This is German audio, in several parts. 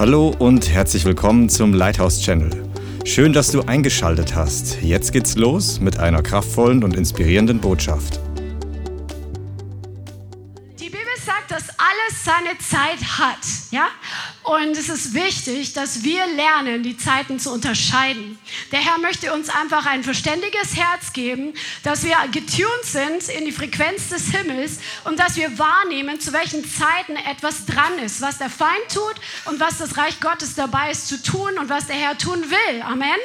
Hallo und herzlich willkommen zum Lighthouse Channel. Schön, dass du eingeschaltet hast. Jetzt geht's los mit einer kraftvollen und inspirierenden Botschaft. Die Bibel sagt, dass alles seine Zeit hat, ja? Und es ist wichtig, dass wir lernen, die Zeiten zu unterscheiden. Der Herr möchte uns einfach ein verständiges Herz geben, dass wir getuned sind in die Frequenz des Himmels und dass wir wahrnehmen, zu welchen Zeiten etwas dran ist, was der Feind tut und was das Reich Gottes dabei ist zu tun und was der Herr tun will. Amen.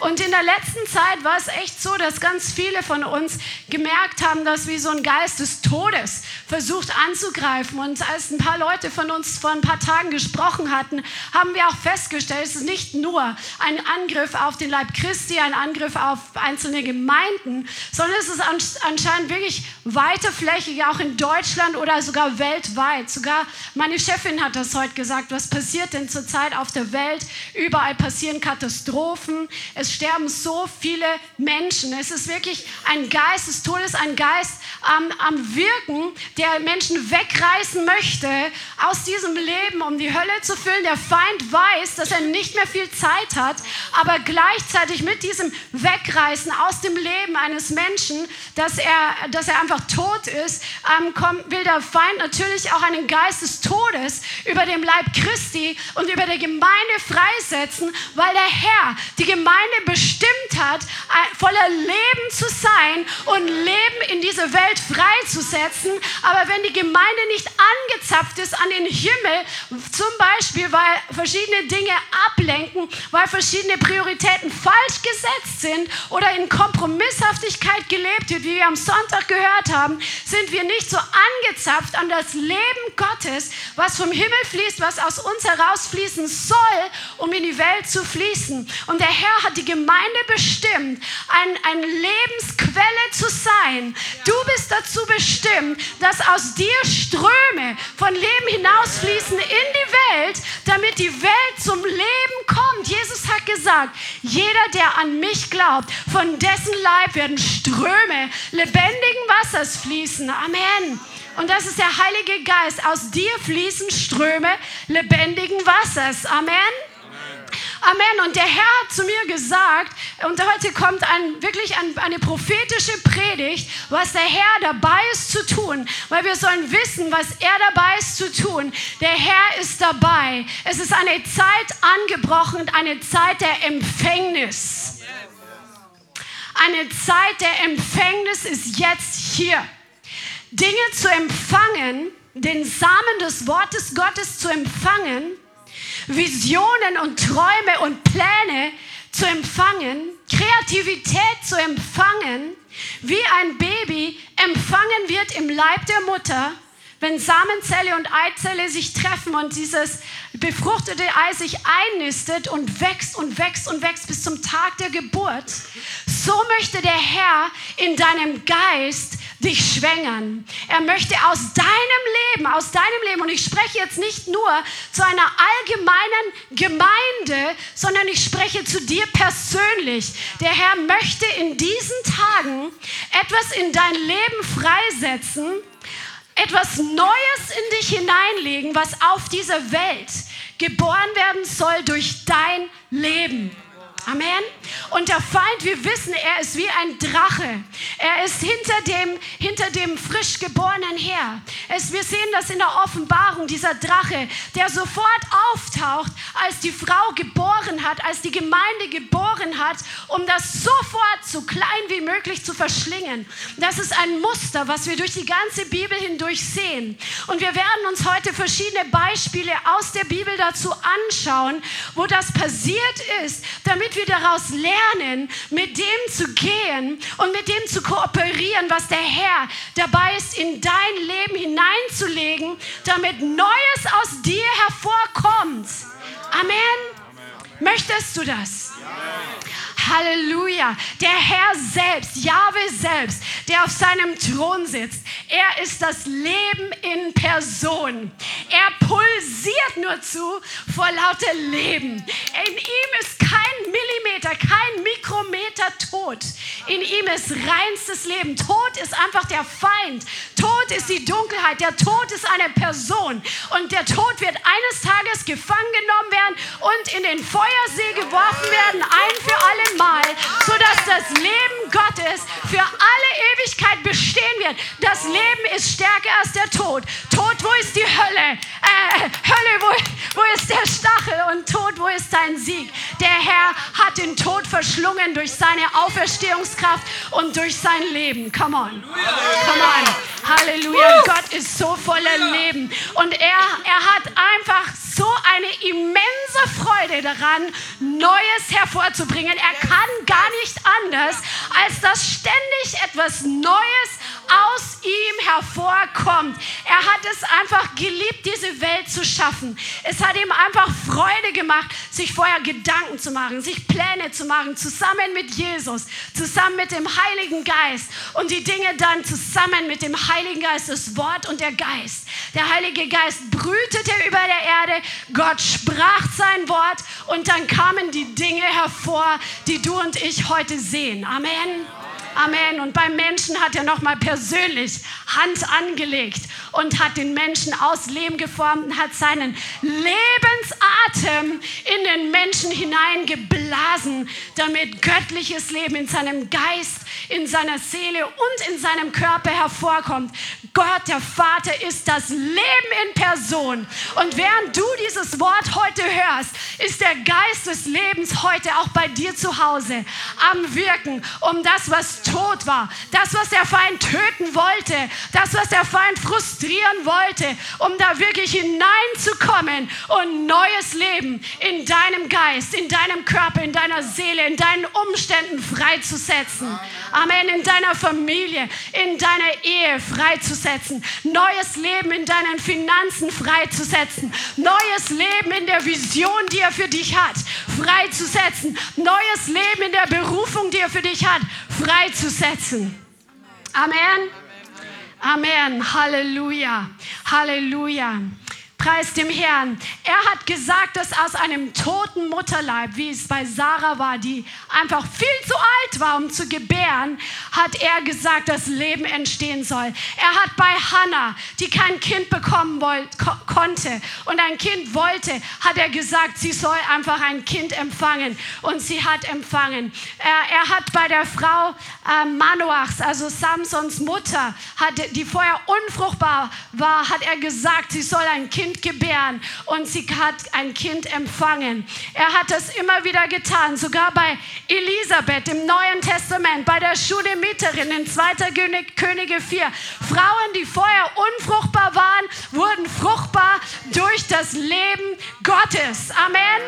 Und in der letzten Zeit war es echt so, dass ganz viele von uns gemerkt haben, dass wie so ein Geist des Todes versucht anzugreifen. Und als ein paar Leute von uns vor ein paar Tagen gesprochen hatten, haben wir auch festgestellt, es ist nicht nur ein Angriff auf den Leib Christi, ein Angriff auf einzelne Gemeinden, sondern es ist anscheinend wirklich weiterflächig, auch in Deutschland oder sogar weltweit. Sogar meine Chefin hat das heute gesagt. Was passiert denn zurzeit auf der Welt? Überall passieren Katastrophen. Es sterben so viele Menschen. Es ist wirklich ein Geist des Todes, ein Geist ähm, am Wirken, der Menschen wegreißen möchte aus diesem Leben, um die Hölle zu füllen. Der Feind weiß, dass er nicht mehr viel Zeit hat, aber gleichzeitig mit diesem Wegreißen aus dem Leben eines Menschen, dass er, dass er einfach tot ist, ähm, kommt, will der Feind natürlich auch einen Geist des Todes über dem Leib Christi und über der Gemeinde freisetzen, weil der Herr die Gemeinde bestimmt hat, voller Leben zu sein und Leben in diese Welt freizusetzen. Aber wenn die Gemeinde nicht angezapft ist an den Himmel, zum Beispiel, weil verschiedene Dinge ablenken, weil verschiedene Prioritäten falsch gesetzt sind oder in Kompromisshaftigkeit gelebt wird, wie wir am Sonntag gehört haben, sind wir nicht so angezapft an das Leben Gottes, was vom Himmel fließt, was aus uns herausfließen soll, um in die Welt zu fließen. Und der Herr hat die Gemeinde bestimmt, ein, eine Lebensquelle zu sein. Du bist dazu bestimmt, dass aus dir Ströme von Leben hinausfließen in die Welt, damit die Welt zum Leben kommt. Jesus hat gesagt, jeder, der an mich glaubt, von dessen Leib werden Ströme lebendigen Wassers fließen. Amen. Und das ist der Heilige Geist. Aus dir fließen Ströme lebendigen Wassers. Amen. Amen. Und der Herr hat zu mir gesagt, und heute kommt ein, wirklich ein, eine prophetische Predigt, was der Herr dabei ist zu tun, weil wir sollen wissen, was er dabei ist zu tun. Der Herr ist dabei. Es ist eine Zeit angebrochen, eine Zeit der Empfängnis. Eine Zeit der Empfängnis ist jetzt hier. Dinge zu empfangen, den Samen des Wortes Gottes zu empfangen, Visionen und Träume und Pläne zu empfangen, Kreativität zu empfangen, wie ein Baby empfangen wird im Leib der Mutter, wenn Samenzelle und Eizelle sich treffen und dieses befruchtete Ei sich einnistet und wächst und wächst und wächst bis zum Tag der Geburt, so möchte der Herr in deinem Geist dich schwängern. Er möchte aus deinem Leben, aus deinem Leben, und ich spreche jetzt nicht nur zu einer allgemeinen Gemeinde, sondern ich spreche zu dir persönlich. Der Herr möchte in diesen Tagen etwas in dein Leben freisetzen, etwas Neues in dich hineinlegen, was auf dieser Welt geboren werden soll durch dein Leben. Amen. Und der Feind, wir wissen, er ist wie ein Drache. Er ist hinter dem, hinter dem frisch geborenen her. Es, wir sehen das in der Offenbarung, dieser Drache, der sofort auftaucht, als die Frau geboren hat, als die Gemeinde geboren hat, um das sofort so klein wie möglich zu verschlingen. Das ist ein Muster, was wir durch die ganze Bibel hindurch sehen. Und wir werden uns heute verschiedene Beispiele aus der Bibel dazu anschauen, wo das passiert ist, damit damit wir daraus lernen, mit dem zu gehen und mit dem zu kooperieren, was der Herr dabei ist, in dein Leben hineinzulegen, damit Neues aus dir hervorkommt. Amen. Möchtest du das? Halleluja. Der Herr selbst, Jahwe selbst, der auf seinem Thron sitzt, er ist das Leben in Person. Er pulsiert nur zu vor lauter Leben. In ihm ist kein Millimeter, kein Mikrometer Tod. In ihm ist reinstes Leben. Tod ist einfach der Feind. Tod ist die Dunkelheit. Der Tod ist eine Person. Und der Tod wird eines Tages gefangen genommen werden und in den Feuersee geworfen werden, ein für alle Mal, sodass das Leben Gottes für alle Ewigkeit bestehen wird. Das Leben ist stärker als der Tod. Tod, wo ist die Hölle? Äh, Hölle, wo, wo ist der Stachel? Und Tod, wo ist dein Sieg? Der Herr hat den Tod verschlungen durch seine Auferstehungskraft und durch sein Leben. Come on. Come on. Halleluja. Gott ist so voller Leben. Und er, er hat einfach so eine immense Freude daran, Neues hervorzubringen. Er kann gar nicht anders, als dass ständig etwas Neues aus ihm hervorkommt. Er hat es einfach geliebt, diese Welt zu schaffen. Es hat ihm einfach Freude gemacht, sich vorher Gedanken zu machen, sich Pläne zu machen, zusammen mit Jesus, zusammen mit dem Heiligen Geist und die Dinge dann zusammen mit dem Heiligen Geist, das Wort und der Geist. Der Heilige Geist brütete über der Erde, Gott sprach sein Wort und dann kamen die Dinge hervor, die du und ich heute sehen. Amen. Amen. Und beim Menschen hat er nochmal persönlich Hand angelegt und hat den Menschen aus Leben geformt und hat seinen Lebensatem in den Menschen hineingeblasen, damit göttliches Leben in seinem Geist, in seiner Seele und in seinem Körper hervorkommt. Gott, der Vater, ist das Leben in Person. Und während du dieses Wort heute hörst, ist der Geist des Lebens heute auch bei dir zu Hause am Wirken, um das, was tot war, das, was der Feind töten wollte, das, was der Feind frustrieren wollte, um da wirklich hineinzukommen und neues Leben in deinem Geist, in deinem Körper, in deiner Seele, in deinen Umständen freizusetzen. Amen. In deiner Familie, in deiner Ehe freizusetzen. Neues Leben in deinen Finanzen freizusetzen. Neues Leben in der Vision, die er für dich hat, freizusetzen. Neues Leben in der Berufung, die er für dich hat, freizusetzen. Amen. Amen. Halleluja. Halleluja. Preis dem Herrn. Er hat gesagt, dass aus einem toten Mutterleib, wie es bei Sarah war, die einfach viel zu alt war, um zu gebären, hat er gesagt, dass Leben entstehen soll. Er hat bei Hannah, die kein Kind bekommen wollte, ko konnte und ein Kind wollte, hat er gesagt, sie soll einfach ein Kind empfangen. Und sie hat empfangen. Er, er hat bei der Frau äh, Manoachs, also Samsons Mutter, hat, die vorher unfruchtbar war, hat er gesagt, sie soll ein Kind Kind gebären und sie hat ein Kind empfangen. Er hat das immer wieder getan, sogar bei Elisabeth im Neuen Testament, bei der Schunemiterin in 2. Könige 4. Frauen, die vorher unfruchtbar waren, wurden fruchtbar durch das Leben Gottes. Amen.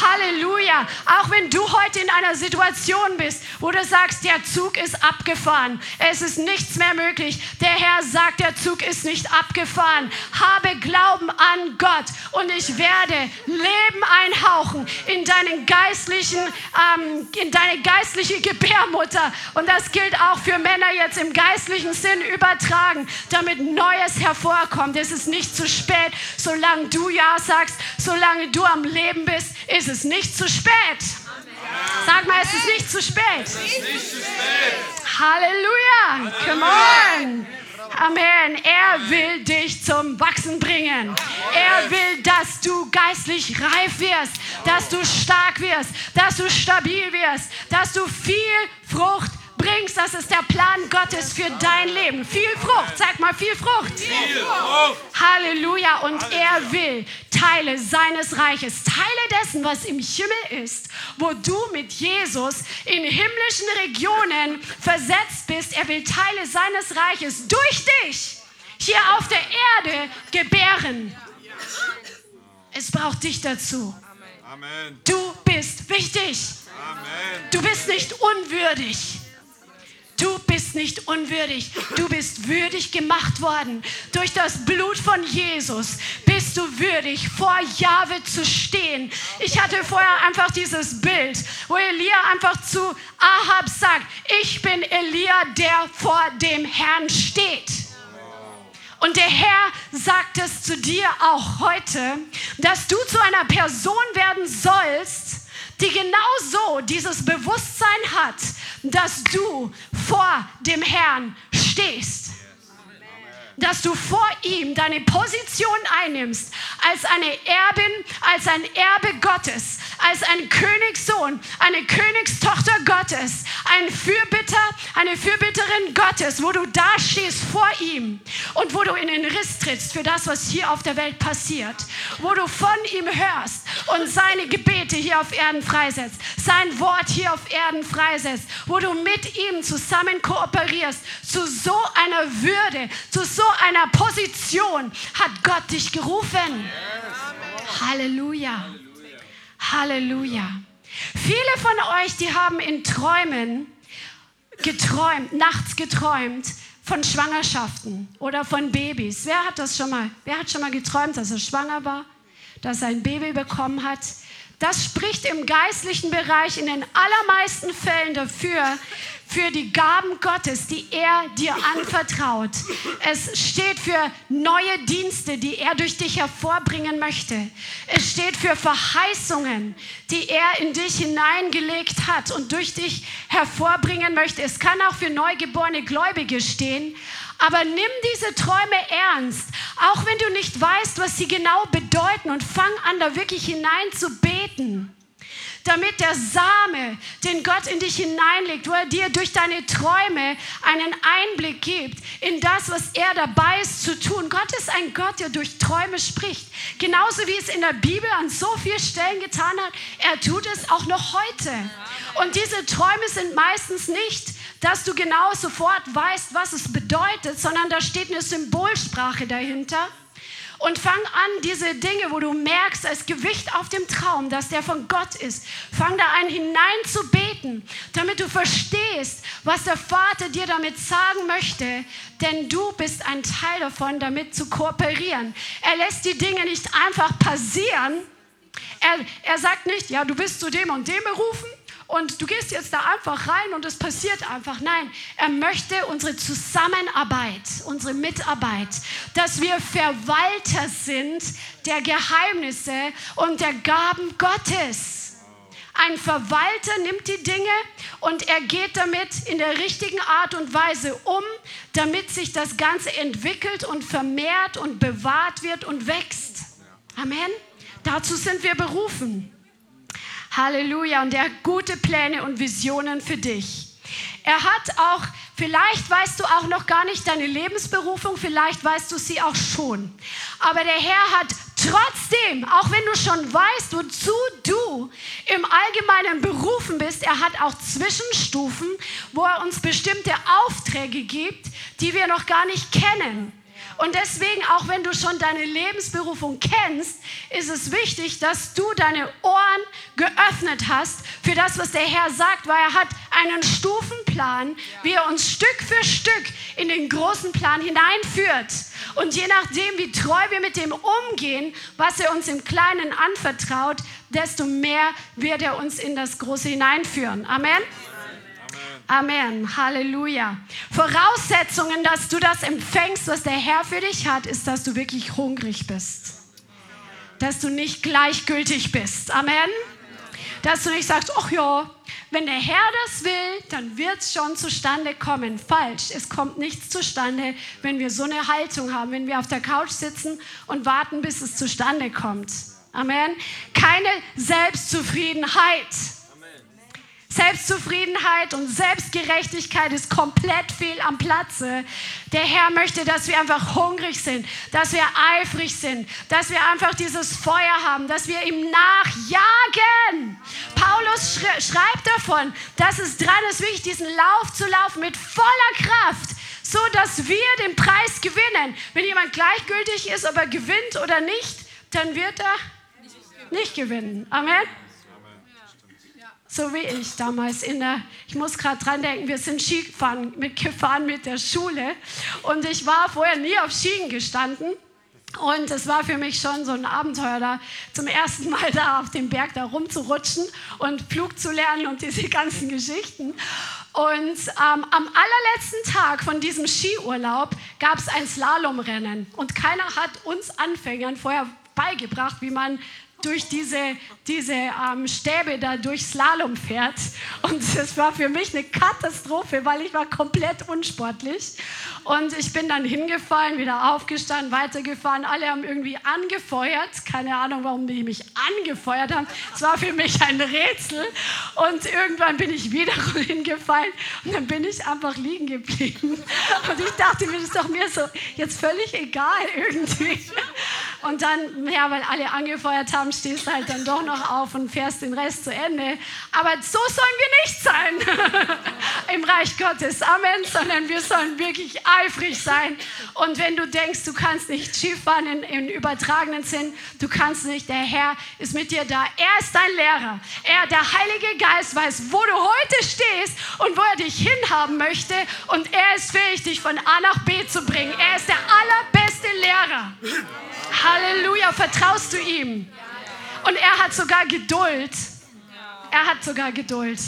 Halleluja. Auch wenn du heute in einer Situation bist, wo du sagst, der Zug ist abgefahren, es ist nichts mehr möglich. Der Herr sagt, der Zug ist nicht abgefahren. Habe Glauben an Gott und ich werde Leben einhauchen in deinen geistlichen, ähm, in deine geistliche Gebärmutter. Und das gilt auch für Männer jetzt im geistlichen Sinn übertragen, damit Neues hervorkommt. Es ist nicht zu spät, solange du Ja sagst, solange du am Leben bist, ist es nicht zu spät. Sag mal, es ist nicht zu spät. Halleluja. Come on. Amen. Er will dich zum Wachsen bringen. Er will, dass du geistlich reif wirst, dass du stark wirst, dass du stabil wirst, dass du viel Frucht bringst. Das ist der Plan Gottes für dein Leben. Viel Frucht. Sag mal, viel Frucht. Viel Frucht. Halleluja. Und er will Teile seines Reiches, Teile dessen, was im Himmel ist, wo du mit Jesus in himmlischen Regionen versetzt bist. Er will Teile seines Reiches durch dich hier auf der Erde gebären. Es braucht dich dazu. Amen. Du bist wichtig. Amen. Du bist nicht unwürdig. Du bist nicht unwürdig. Du bist würdig gemacht worden. Durch das Blut von Jesus bist du würdig, vor Jahwe zu stehen. Ich hatte vorher einfach dieses Bild, wo Elia einfach zu Ahab sagt, ich bin Elia, der vor dem Herrn steht. Und der Herr sagt es zu dir auch heute, dass du zu einer Person werden sollst, die genau so dieses Bewusstsein hat, dass du vor dem Herrn stehst. Dass du vor ihm deine Position einnimmst als eine Erbin, als ein Erbe Gottes, als ein Königssohn, eine Königstochter Gottes, ein Fürbitter, eine Fürbitterin Gottes, wo du da stehst vor ihm und wo du in den Riss trittst für das, was hier auf der Welt passiert, wo du von ihm hörst und seine Gebete hier auf Erden freisetzt, sein Wort hier auf Erden freisetzt, wo du mit ihm zusammen kooperierst zu so einer Würde, zu so einer Position hat Gott dich gerufen. Halleluja. Halleluja. Viele von euch, die haben in Träumen geträumt, nachts geträumt von Schwangerschaften oder von Babys. Wer hat das schon mal? Wer hat schon mal geträumt, dass er schwanger war, dass er ein Baby bekommen hat? Das spricht im geistlichen Bereich in den allermeisten Fällen dafür, für die Gaben Gottes, die er dir anvertraut. Es steht für neue Dienste, die er durch dich hervorbringen möchte. Es steht für Verheißungen, die er in dich hineingelegt hat und durch dich hervorbringen möchte. Es kann auch für neugeborene Gläubige stehen. Aber nimm diese Träume ernst, auch wenn du nicht weißt, was sie genau bedeuten und fang an, da wirklich hinein zu beten damit der Same, den Gott in dich hineinlegt, wo er dir durch deine Träume einen Einblick gibt in das, was er dabei ist zu tun. Gott ist ein Gott, der durch Träume spricht. Genauso wie es in der Bibel an so vielen Stellen getan hat, er tut es auch noch heute. Und diese Träume sind meistens nicht, dass du genau sofort weißt, was es bedeutet, sondern da steht eine Symbolsprache dahinter. Und fang an, diese Dinge, wo du merkst, als Gewicht auf dem Traum, dass der von Gott ist, fang da ein hinein zu beten, damit du verstehst, was der Vater dir damit sagen möchte, denn du bist ein Teil davon, damit zu kooperieren. Er lässt die Dinge nicht einfach passieren. Er, er sagt nicht, ja, du bist zu dem und dem berufen und du gehst jetzt da einfach rein und es passiert einfach. Nein, er möchte unsere Zusammenarbeit, unsere Mitarbeit, dass wir Verwalter sind der Geheimnisse und der Gaben Gottes. Ein Verwalter nimmt die Dinge und er geht damit in der richtigen Art und Weise um, damit sich das Ganze entwickelt und vermehrt und bewahrt wird und wächst. Amen. Dazu sind wir berufen. Halleluja. Und er hat gute Pläne und Visionen für dich. Er hat auch, vielleicht weißt du auch noch gar nicht deine Lebensberufung, vielleicht weißt du sie auch schon. Aber der Herr hat trotzdem, auch wenn du schon weißt, wozu du im Allgemeinen berufen bist, er hat auch Zwischenstufen, wo er uns bestimmte Aufträge gibt, die wir noch gar nicht kennen. Und deswegen, auch wenn du schon deine Lebensberufung kennst, ist es wichtig, dass du deine Ohren geöffnet hast für das, was der Herr sagt, weil er hat einen Stufenplan, wie er uns Stück für Stück in den großen Plan hineinführt. Und je nachdem, wie treu wir mit dem umgehen, was er uns im Kleinen anvertraut, desto mehr wird er uns in das Große hineinführen. Amen. Amen. Halleluja. Voraussetzungen, dass du das empfängst, was der Herr für dich hat, ist, dass du wirklich hungrig bist. Dass du nicht gleichgültig bist. Amen. Dass du nicht sagst, ach ja, wenn der Herr das will, dann wird es schon zustande kommen. Falsch. Es kommt nichts zustande, wenn wir so eine Haltung haben, wenn wir auf der Couch sitzen und warten, bis es zustande kommt. Amen. Keine Selbstzufriedenheit. Selbstzufriedenheit und Selbstgerechtigkeit ist komplett fehl am Platze. Der Herr möchte, dass wir einfach hungrig sind, dass wir eifrig sind, dass wir einfach dieses Feuer haben, dass wir ihm nachjagen. Paulus schreibt davon, dass es dran ist, wirklich diesen Lauf zu laufen mit voller Kraft, so dass wir den Preis gewinnen. Wenn jemand gleichgültig ist, ob er gewinnt oder nicht, dann wird er nicht gewinnen. Amen so wie ich damals in der, ich muss gerade dran denken, wir sind Skigefahren mit, gefahren mit der Schule. Und ich war vorher nie auf Skien gestanden. Und es war für mich schon so ein Abenteuer, da zum ersten Mal da auf dem Berg da rumzurutschen und Flug zu lernen und diese ganzen Geschichten. Und ähm, am allerletzten Tag von diesem Skiurlaub gab es ein Slalomrennen. Und keiner hat uns Anfängern vorher beigebracht, wie man durch diese, diese ähm, Stäbe da durch Slalom fährt. Und es war für mich eine Katastrophe, weil ich war komplett unsportlich. Und ich bin dann hingefallen, wieder aufgestanden, weitergefahren. Alle haben irgendwie angefeuert. Keine Ahnung, warum die mich angefeuert haben. Es war für mich ein Rätsel. Und irgendwann bin ich wieder hingefallen und dann bin ich einfach liegen geblieben. Und ich dachte mir, das ist doch mir so jetzt völlig egal irgendwie. Und dann, ja, weil alle angefeuert haben, stehst du halt dann doch noch auf und fährst den Rest zu Ende. Aber so sollen wir nicht sein im Reich Gottes. Amen. Sondern wir sollen wirklich eifrig sein. Und wenn du denkst, du kannst nicht Skifahren in, in übertragenen Sinn, du kannst nicht, der Herr ist mit dir da. Er ist dein Lehrer. Er, der Heilige Geist, weiß, wo du heute stehst und wo er dich hinhaben möchte. Und er ist fähig, dich von A nach B zu bringen. Er ist der allerbeste Lehrer. Halleluja, vertraust du ihm? Und er hat sogar Geduld. Er hat sogar Geduld.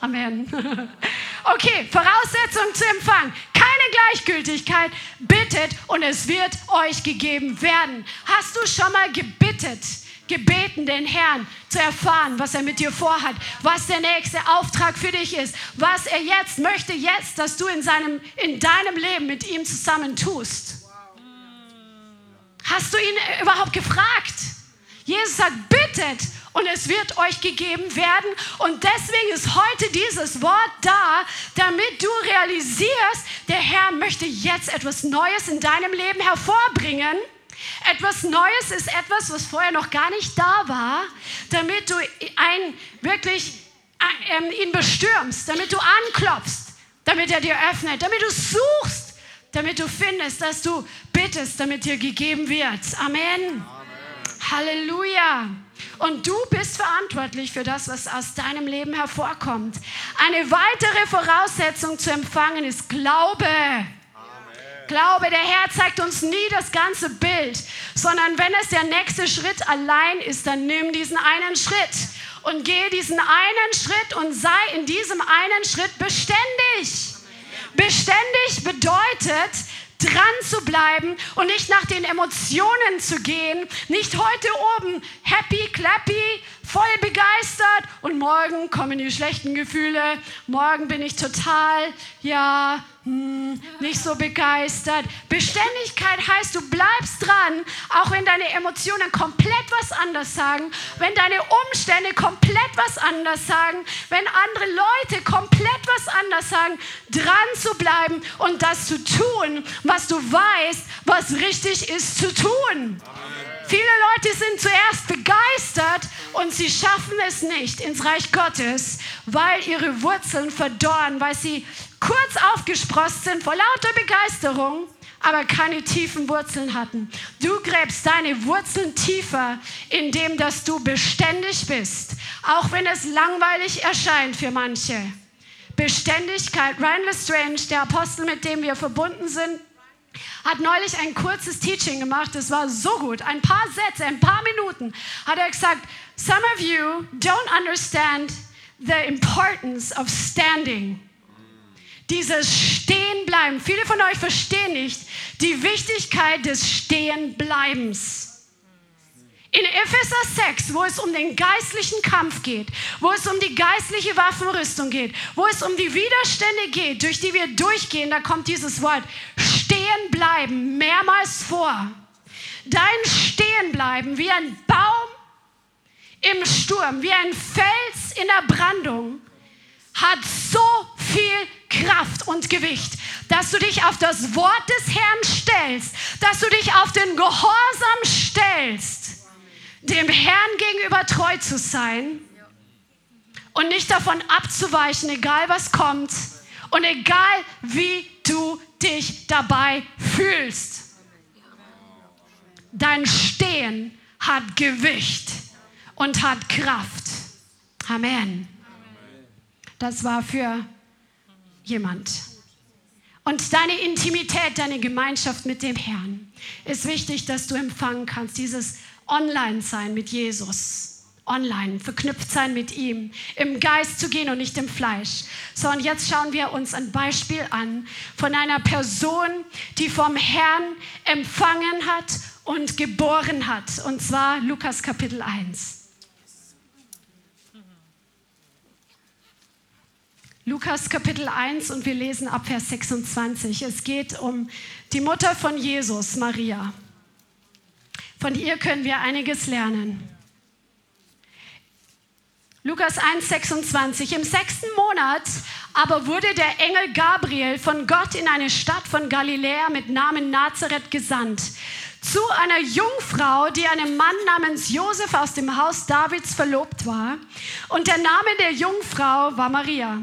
Amen. Okay, Voraussetzung zu empfangen. Keine Gleichgültigkeit. Bittet und es wird euch gegeben werden. Hast du schon mal gebittet? gebeten, den Herrn zu erfahren, was er mit dir vorhat, was der nächste Auftrag für dich ist, was er jetzt möchte, jetzt, dass du in, seinem, in deinem Leben mit ihm zusammen tust. Hast du ihn überhaupt gefragt? Jesus sagt, bittet und es wird euch gegeben werden. Und deswegen ist heute dieses Wort da, damit du realisierst, der Herr möchte jetzt etwas Neues in deinem Leben hervorbringen. Etwas Neues ist etwas, was vorher noch gar nicht da war, damit du ein, wirklich äh, ihn bestürmst, damit du anklopfst, damit er dir öffnet, damit du suchst, damit du findest, dass du bittest, damit dir gegeben wird. Amen. Amen. Halleluja. Und du bist verantwortlich für das, was aus deinem Leben hervorkommt. Eine weitere Voraussetzung zu empfangen ist Glaube. Glaube, der Herr zeigt uns nie das ganze Bild, sondern wenn es der nächste Schritt allein ist, dann nimm diesen einen Schritt und geh diesen einen Schritt und sei in diesem einen Schritt beständig. Beständig bedeutet, dran zu bleiben und nicht nach den Emotionen zu gehen, nicht heute oben happy, clappy, voll begeistert und morgen kommen die schlechten Gefühle, morgen bin ich total, ja, hm, nicht so begeistert. Beständigkeit heißt, du bleibst dran, auch wenn deine Emotionen komplett was anders sagen, wenn deine Umstände komplett was anders sagen, wenn andere Leute komplett was anders sagen, dran zu bleiben und das zu tun, was du weißt, was richtig ist zu tun. Viele Leute sind zuerst begeistert und sie schaffen es nicht ins Reich Gottes, weil ihre Wurzeln verdorren, weil sie kurz aufgesprost sind vor lauter Begeisterung, aber keine tiefen Wurzeln hatten. Du gräbst deine Wurzeln tiefer, indem dass du beständig bist, auch wenn es langweilig erscheint für manche. Beständigkeit. Ryan Lestrange, der Apostel, mit dem wir verbunden sind, hat neulich ein kurzes Teaching gemacht. Das war so gut. Ein paar Sätze, ein paar Minuten hat er gesagt, some of you don't understand the importance of standing. Dieses Stehenbleiben. Viele von euch verstehen nicht die Wichtigkeit des Stehenbleibens. In Epheser 6, wo es um den geistlichen Kampf geht, wo es um die geistliche Waffenrüstung geht, wo es um die Widerstände geht, durch die wir durchgehen, da kommt dieses Wort stehen bleiben mehrmals vor. Dein Stehenbleiben wie ein Baum im Sturm, wie ein Fels in der Brandung, hat so viel Kraft und Gewicht, dass du dich auf das Wort des Herrn stellst, dass du dich auf den Gehorsam stellst dem Herrn gegenüber treu zu sein und nicht davon abzuweichen, egal was kommt und egal wie du dich dabei fühlst. Dein Stehen hat Gewicht und hat Kraft. Amen. Das war für jemand. Und deine Intimität, deine Gemeinschaft mit dem Herrn ist wichtig, dass du empfangen kannst. Dieses online sein mit Jesus. Online, verknüpft sein mit ihm, im Geist zu gehen und nicht im Fleisch. So, und jetzt schauen wir uns ein Beispiel an von einer Person, die vom Herrn empfangen hat und geboren hat. Und zwar Lukas Kapitel 1. Lukas Kapitel 1 und wir lesen ab Vers 26. Es geht um die Mutter von Jesus, Maria. Von ihr können wir einiges lernen. Lukas 1, 26. Im sechsten Monat aber wurde der Engel Gabriel von Gott in eine Stadt von Galiläa mit Namen Nazareth gesandt. Zu einer Jungfrau, die einem Mann namens Josef aus dem Haus Davids verlobt war. Und der Name der Jungfrau war Maria.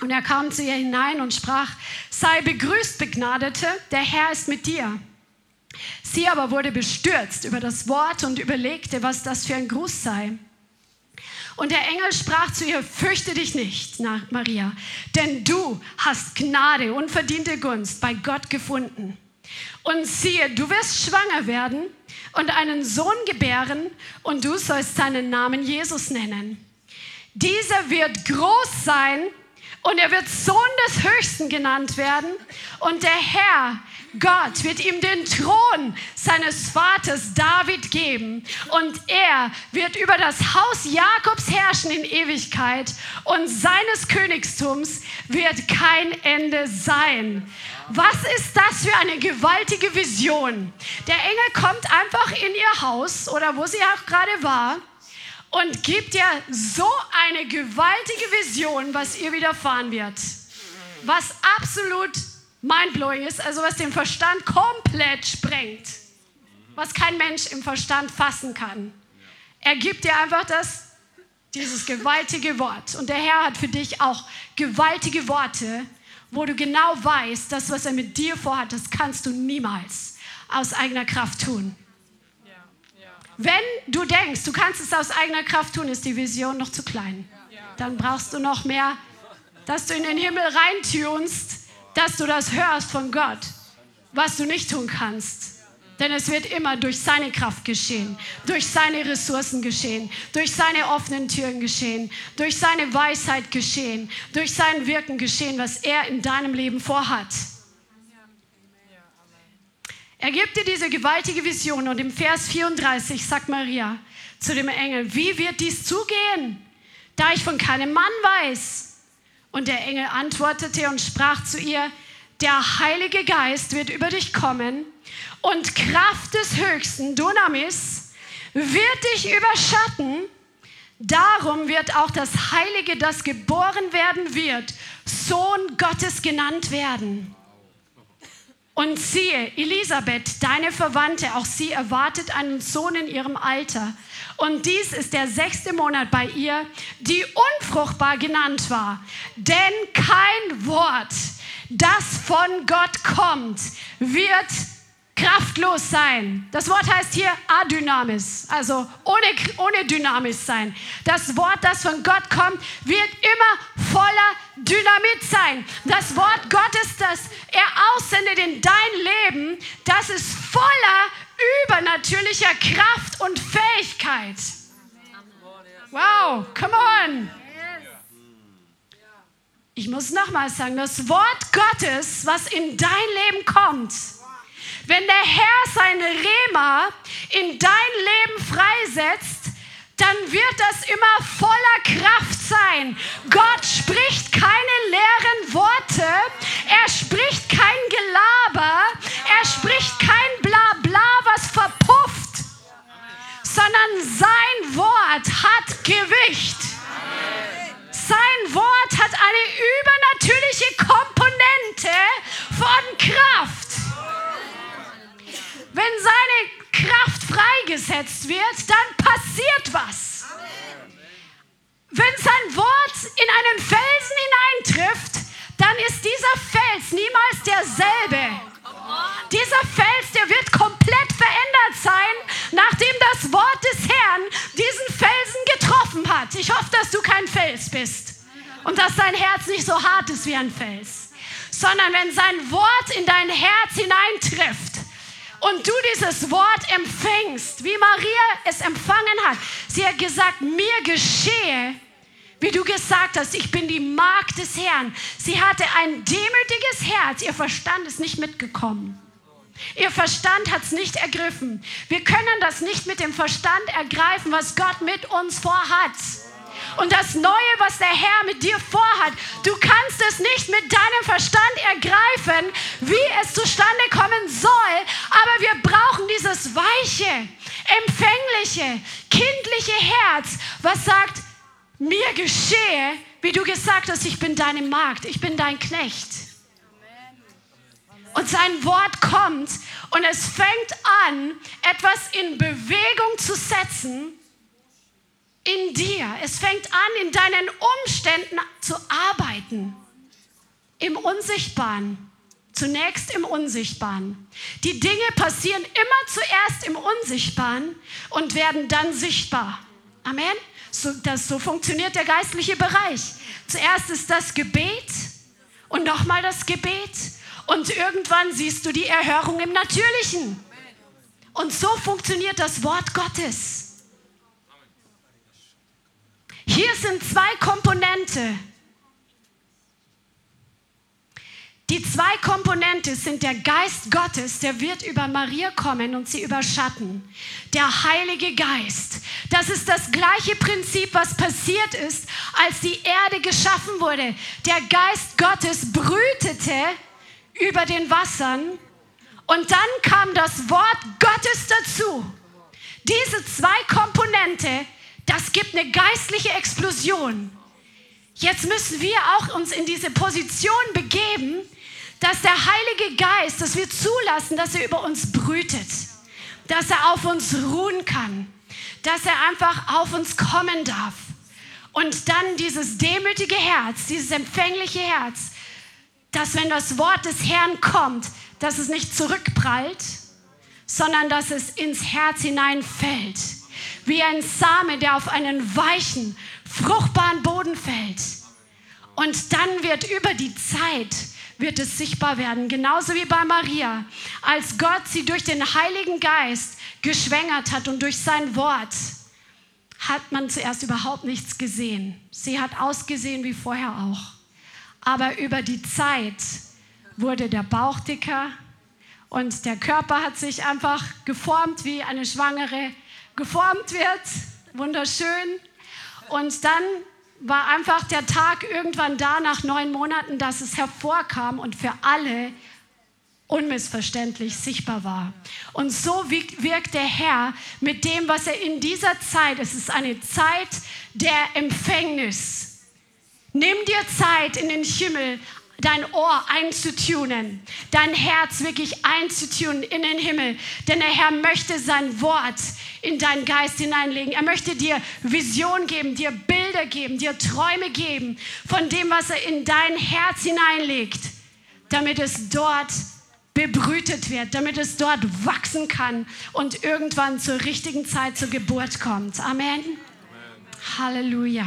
Und er kam zu ihr hinein und sprach, sei begrüßt, Begnadete, der Herr ist mit dir. Sie aber wurde bestürzt über das Wort und überlegte, was das für ein Gruß sei. Und der Engel sprach zu ihr, fürchte dich nicht, Maria, denn du hast Gnade, unverdiente Gunst bei Gott gefunden. Und siehe, du wirst schwanger werden und einen Sohn gebären und du sollst seinen Namen Jesus nennen. Dieser wird groß sein und er wird Sohn des Höchsten genannt werden. Und der Herr, Gott, wird ihm den Thron seines Vaters David geben. Und er wird über das Haus Jakobs herrschen in Ewigkeit. Und seines Königstums wird kein Ende sein. Was ist das für eine gewaltige Vision? Der Engel kommt einfach in ihr Haus oder wo sie auch gerade war und gibt dir so eine gewaltige Vision, was ihr widerfahren wird. Was absolut mindblowing ist, also was den Verstand komplett sprengt. Was kein Mensch im Verstand fassen kann. Er gibt dir einfach das, dieses gewaltige Wort. Und der Herr hat für dich auch gewaltige Worte, wo du genau weißt, das, was er mit dir vorhat, das kannst du niemals aus eigener Kraft tun. Wenn du denkst, du kannst es aus eigener Kraft tun, ist die Vision noch zu klein. Dann brauchst du noch mehr, dass du in den Himmel reintunst, dass du das hörst von Gott, was du nicht tun kannst. Denn es wird immer durch seine Kraft geschehen, durch seine Ressourcen geschehen, durch seine offenen Türen geschehen, durch seine Weisheit geschehen, durch sein Wirken geschehen, was er in deinem Leben vorhat. Er gibt dir diese gewaltige Vision und im Vers 34 sagt Maria zu dem Engel, wie wird dies zugehen, da ich von keinem Mann weiß? Und der Engel antwortete und sprach zu ihr, der Heilige Geist wird über dich kommen und Kraft des Höchsten, Dunamis, wird dich überschatten. Darum wird auch das Heilige, das geboren werden wird, Sohn Gottes genannt werden. Und siehe, Elisabeth, deine Verwandte, auch sie erwartet einen Sohn in ihrem Alter. Und dies ist der sechste Monat bei ihr, die unfruchtbar genannt war. Denn kein Wort, das von Gott kommt, wird kraftlos sein. Das Wort heißt hier adynamis, also ohne, ohne Dynamis sein. Das Wort, das von Gott kommt, wird immer voller Dynamit sein. Das Wort Gottes, das er aussendet in dein Leben, das ist voller übernatürlicher Kraft und Fähigkeit. Wow, come on. Ich muss nochmal sagen, das Wort Gottes, was in dein Leben kommt, wenn der Herr sein Rema in dein Leben freisetzt, dann wird das immer voller Kraft sein. Gott spricht keine leeren Worte, er spricht kein Gelaber, er spricht kein Blabla, was verpufft, sondern sein Wort hat Gewicht. Sein Wort hat eine übernatürliche Komponente von Kraft. Wenn seine Kraft freigesetzt wird, dann passiert was. Wenn sein Wort in einen Felsen hineintrifft, dann ist dieser Fels niemals derselbe. Dieser Fels, der wird komplett verändert sein, nachdem das Wort des Herrn diesen Felsen getroffen hat. Ich hoffe, dass du kein Fels bist und dass dein Herz nicht so hart ist wie ein Fels, sondern wenn sein Wort in dein Herz hineintrifft, und du dieses Wort empfängst, wie Maria es empfangen hat. Sie hat gesagt, mir geschehe, wie du gesagt hast, ich bin die Magd des Herrn. Sie hatte ein demütiges Herz, ihr Verstand ist nicht mitgekommen. Ihr Verstand hat es nicht ergriffen. Wir können das nicht mit dem Verstand ergreifen, was Gott mit uns vorhat. Und das Neue, was der Herr mit dir vorhat, du kannst es nicht mit deinem Verstand ergreifen, wie es zustande kommen soll. Aber wir brauchen dieses weiche, empfängliche, kindliche Herz, was sagt, mir geschehe, wie du gesagt hast, ich bin deine Magd, ich bin dein Knecht. Und sein Wort kommt und es fängt an, etwas in Bewegung zu setzen in dir. Es fängt an, in deinen Umständen zu arbeiten. Im Unsichtbaren. Zunächst im Unsichtbaren. Die Dinge passieren immer zuerst im Unsichtbaren und werden dann sichtbar. Amen. So, das, so funktioniert der geistliche Bereich. Zuerst ist das Gebet und nochmal das Gebet und irgendwann siehst du die Erhörung im Natürlichen. Und so funktioniert das Wort Gottes. Hier sind zwei Komponente Die zwei Komponente sind der Geist Gottes, der wird über Maria kommen und sie überschatten. Der Heilige Geist. Das ist das gleiche Prinzip, was passiert ist, als die Erde geschaffen wurde. Der Geist Gottes brütete über den Wassern und dann kam das Wort Gottes dazu. Diese zwei Komponente, das gibt eine geistliche Explosion. Jetzt müssen wir auch uns in diese Position begeben, dass der Heilige Geist, dass wir zulassen, dass er über uns brütet, dass er auf uns ruhen kann, dass er einfach auf uns kommen darf. Und dann dieses demütige Herz, dieses empfängliche Herz, dass wenn das Wort des Herrn kommt, dass es nicht zurückprallt, sondern dass es ins Herz hineinfällt. Wie ein Same, der auf einen weichen, fruchtbaren Boden fällt. Und dann wird über die Zeit wird es sichtbar werden. Genauso wie bei Maria, als Gott sie durch den Heiligen Geist geschwängert hat und durch sein Wort hat man zuerst überhaupt nichts gesehen. Sie hat ausgesehen wie vorher auch. Aber über die Zeit wurde der Bauch dicker und der Körper hat sich einfach geformt, wie eine Schwangere geformt wird. Wunderschön. Und dann war einfach der Tag irgendwann da, nach neun Monaten, dass es hervorkam und für alle unmissverständlich sichtbar war. Und so wirkt der Herr mit dem, was er in dieser Zeit, es ist eine Zeit der Empfängnis. Nimm dir Zeit in den Himmel dein Ohr einzutunen, dein Herz wirklich einzutunen in den Himmel. Denn der Herr möchte sein Wort in deinen Geist hineinlegen. Er möchte dir Vision geben, dir Bilder geben, dir Träume geben von dem, was er in dein Herz hineinlegt, damit es dort bebrütet wird, damit es dort wachsen kann und irgendwann zur richtigen Zeit zur Geburt kommt. Amen. Amen. Halleluja.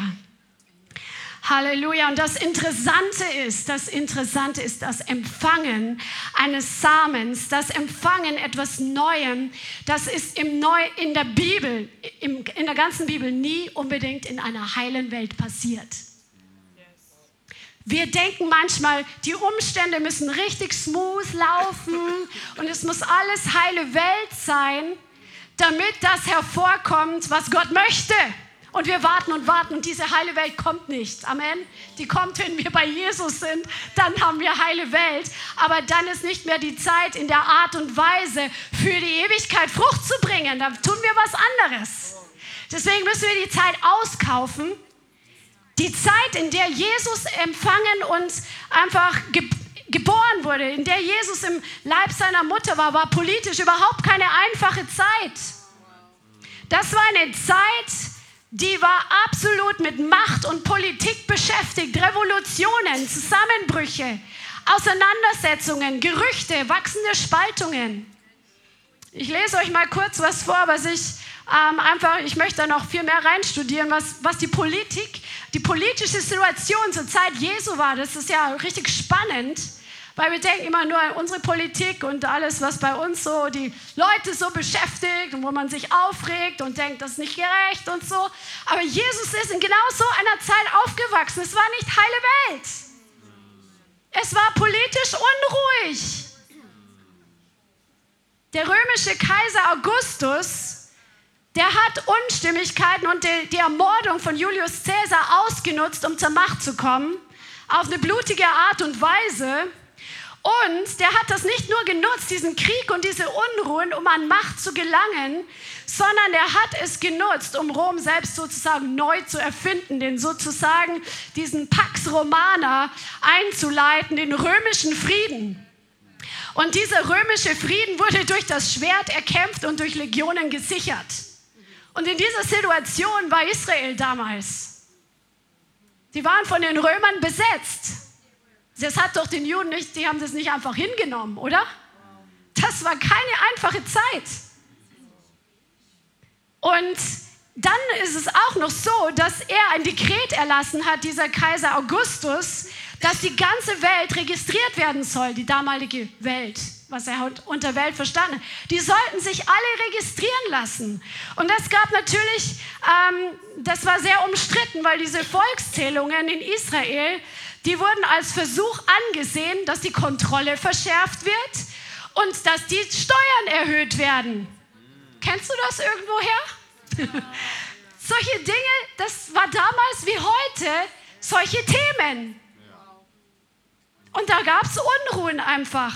Halleluja. Und das Interessante ist, das Interessante ist das Empfangen eines Samens, das Empfangen etwas Neuem. Das ist im Neu, in der Bibel, im, in der ganzen Bibel nie unbedingt in einer heilen Welt passiert. Wir denken manchmal, die Umstände müssen richtig smooth laufen und es muss alles heile Welt sein, damit das hervorkommt, was Gott möchte. Und wir warten und warten und diese heile Welt kommt nicht. Amen. Die kommt, wenn wir bei Jesus sind, dann haben wir heile Welt. Aber dann ist nicht mehr die Zeit in der Art und Weise für die Ewigkeit Frucht zu bringen. Da tun wir was anderes. Deswegen müssen wir die Zeit auskaufen. Die Zeit, in der Jesus empfangen und einfach ge geboren wurde, in der Jesus im Leib seiner Mutter war, war politisch überhaupt keine einfache Zeit. Das war eine Zeit, die war absolut mit Macht und Politik beschäftigt. Revolutionen, Zusammenbrüche, Auseinandersetzungen, Gerüchte, wachsende Spaltungen. Ich lese euch mal kurz was vor, was ich ähm, einfach, ich möchte da noch viel mehr reinstudieren, was, was die Politik, die politische Situation zur Zeit Jesu war. Das ist ja richtig spannend. Weil wir denken immer nur an unsere Politik und alles, was bei uns so die Leute so beschäftigt und wo man sich aufregt und denkt, das ist nicht gerecht und so. Aber Jesus ist in genau so einer Zeit aufgewachsen. Es war nicht heile Welt. Es war politisch unruhig. der römische Kaiser Augustus, der hat Unstimmigkeiten und die, die Ermordung von Julius Caesar ausgenutzt, um zur Macht zu kommen, auf eine blutige Art und Weise. Und der hat das nicht nur genutzt, diesen Krieg und diese Unruhen, um an Macht zu gelangen, sondern er hat es genutzt, um Rom selbst sozusagen neu zu erfinden, den sozusagen diesen Pax Romana einzuleiten, den römischen Frieden. Und dieser römische Frieden wurde durch das Schwert erkämpft und durch Legionen gesichert. Und in dieser Situation war Israel damals. Die waren von den Römern besetzt. Das hat doch den Juden nicht, die haben das nicht einfach hingenommen, oder? Das war keine einfache Zeit. Und dann ist es auch noch so, dass er ein Dekret erlassen hat, dieser Kaiser Augustus, dass die ganze Welt registriert werden soll, die damalige Welt, was er unter Welt verstanden hat. Die sollten sich alle registrieren lassen. Und das gab natürlich, ähm, das war sehr umstritten, weil diese Volkszählungen in Israel, die wurden als Versuch angesehen, dass die Kontrolle verschärft wird und dass die Steuern erhöht werden. Kennst du das irgendwoher? solche Dinge, das war damals wie heute solche Themen. Und da gab es Unruhen einfach.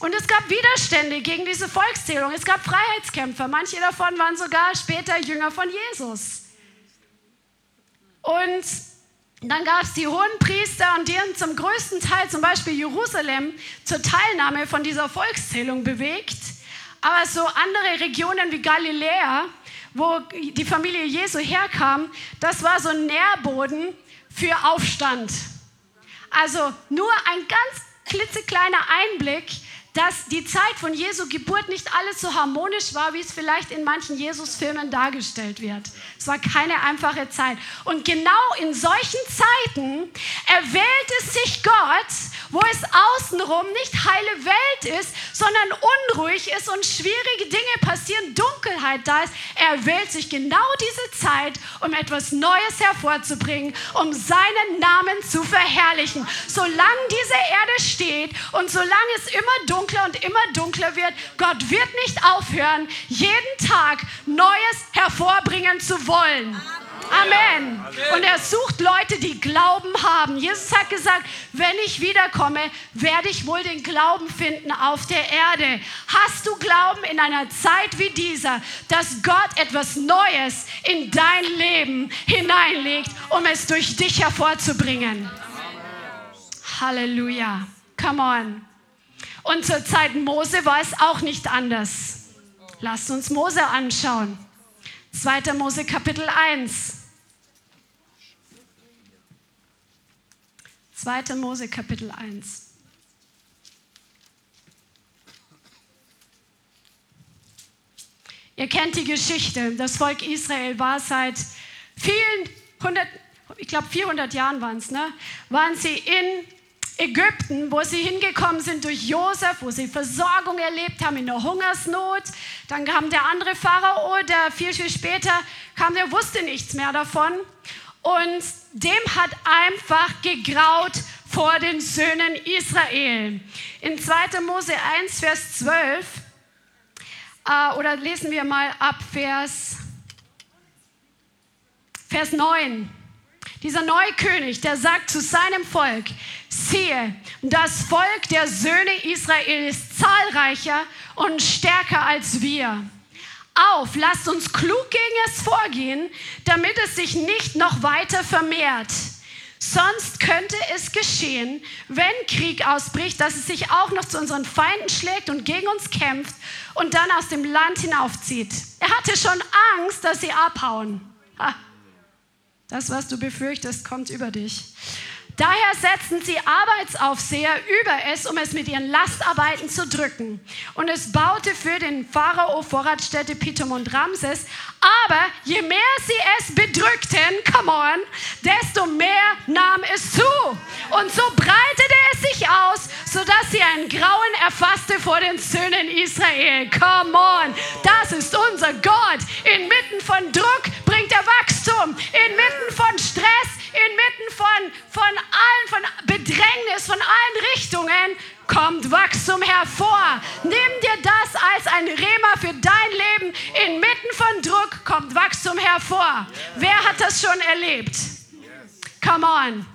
Und es gab Widerstände gegen diese Volkszählung. Es gab Freiheitskämpfer. Manche davon waren sogar später Jünger von Jesus. Und dann gab es die hohen Priester und die haben zum größten Teil zum Beispiel Jerusalem zur Teilnahme von dieser Volkszählung bewegt. Aber so andere Regionen wie Galiläa, wo die Familie Jesu herkam, das war so ein Nährboden für Aufstand. Also nur ein ganz klitzekleiner Einblick dass die Zeit von Jesu Geburt nicht alles so harmonisch war, wie es vielleicht in manchen Jesus-Filmen dargestellt wird. Es war keine einfache Zeit. Und genau in solchen Zeiten erwählte sich Gott, wo es außenrum nicht heile Welt ist, sondern unruhig ist und schwierige Dinge passieren, Dunkelheit da ist. Er wählt sich genau diese Zeit, um etwas Neues hervorzubringen, um seinen Namen zu verherrlichen. Solange diese Erde steht und solange es immer dunkel dunkler und immer dunkler wird. Gott wird nicht aufhören, jeden Tag Neues hervorbringen zu wollen. Amen. Und er sucht Leute, die Glauben haben. Jesus hat gesagt, wenn ich wiederkomme, werde ich wohl den Glauben finden auf der Erde. Hast du Glauben in einer Zeit wie dieser, dass Gott etwas Neues in dein Leben hineinlegt, um es durch dich hervorzubringen? Halleluja. Come on. Und zur Zeit Mose war es auch nicht anders. Lasst uns Mose anschauen. 2. Mose Kapitel 1. 2. Mose Kapitel 1. Ihr kennt die Geschichte. Das Volk Israel war seit vielen hundert, ich glaube 400 Jahren waren es, ne, waren sie in Ägypten, wo sie hingekommen sind durch Josef, wo sie Versorgung erlebt haben in der Hungersnot. Dann kam der andere Pharao, der viel, viel später kam, der wusste nichts mehr davon. Und dem hat einfach gegraut vor den Söhnen Israel. In 2. Mose 1, Vers 12, äh, oder lesen wir mal ab Vers, Vers 9. Dieser neue König, der sagt zu seinem Volk, siehe, das Volk der Söhne Israel ist zahlreicher und stärker als wir. Auf, lasst uns klug gegen es vorgehen, damit es sich nicht noch weiter vermehrt. Sonst könnte es geschehen, wenn Krieg ausbricht, dass es sich auch noch zu unseren Feinden schlägt und gegen uns kämpft und dann aus dem Land hinaufzieht. Er hatte schon Angst, dass sie abhauen. Das, was du befürchtest, kommt über dich. Daher setzten sie Arbeitsaufseher über es, um es mit ihren Lastarbeiten zu drücken. Und es baute für den Pharao Vorratsstätte Pithom und Ramses. Aber je mehr sie es bedrückten, come on, desto mehr nahm es zu. Und so breitete es sich aus, sodass sie ein Grauen erfasste vor den Söhnen Israel. Come on, das ist unser Gott. Inmitten von Druck bringt er Wachstum. Inmitten von Stress inmitten von, von allen, von Bedrängnis, von allen Richtungen kommt Wachstum hervor. Nimm dir das als ein Rema für dein Leben. Inmitten von Druck kommt Wachstum hervor. Wer hat das schon erlebt? Come on.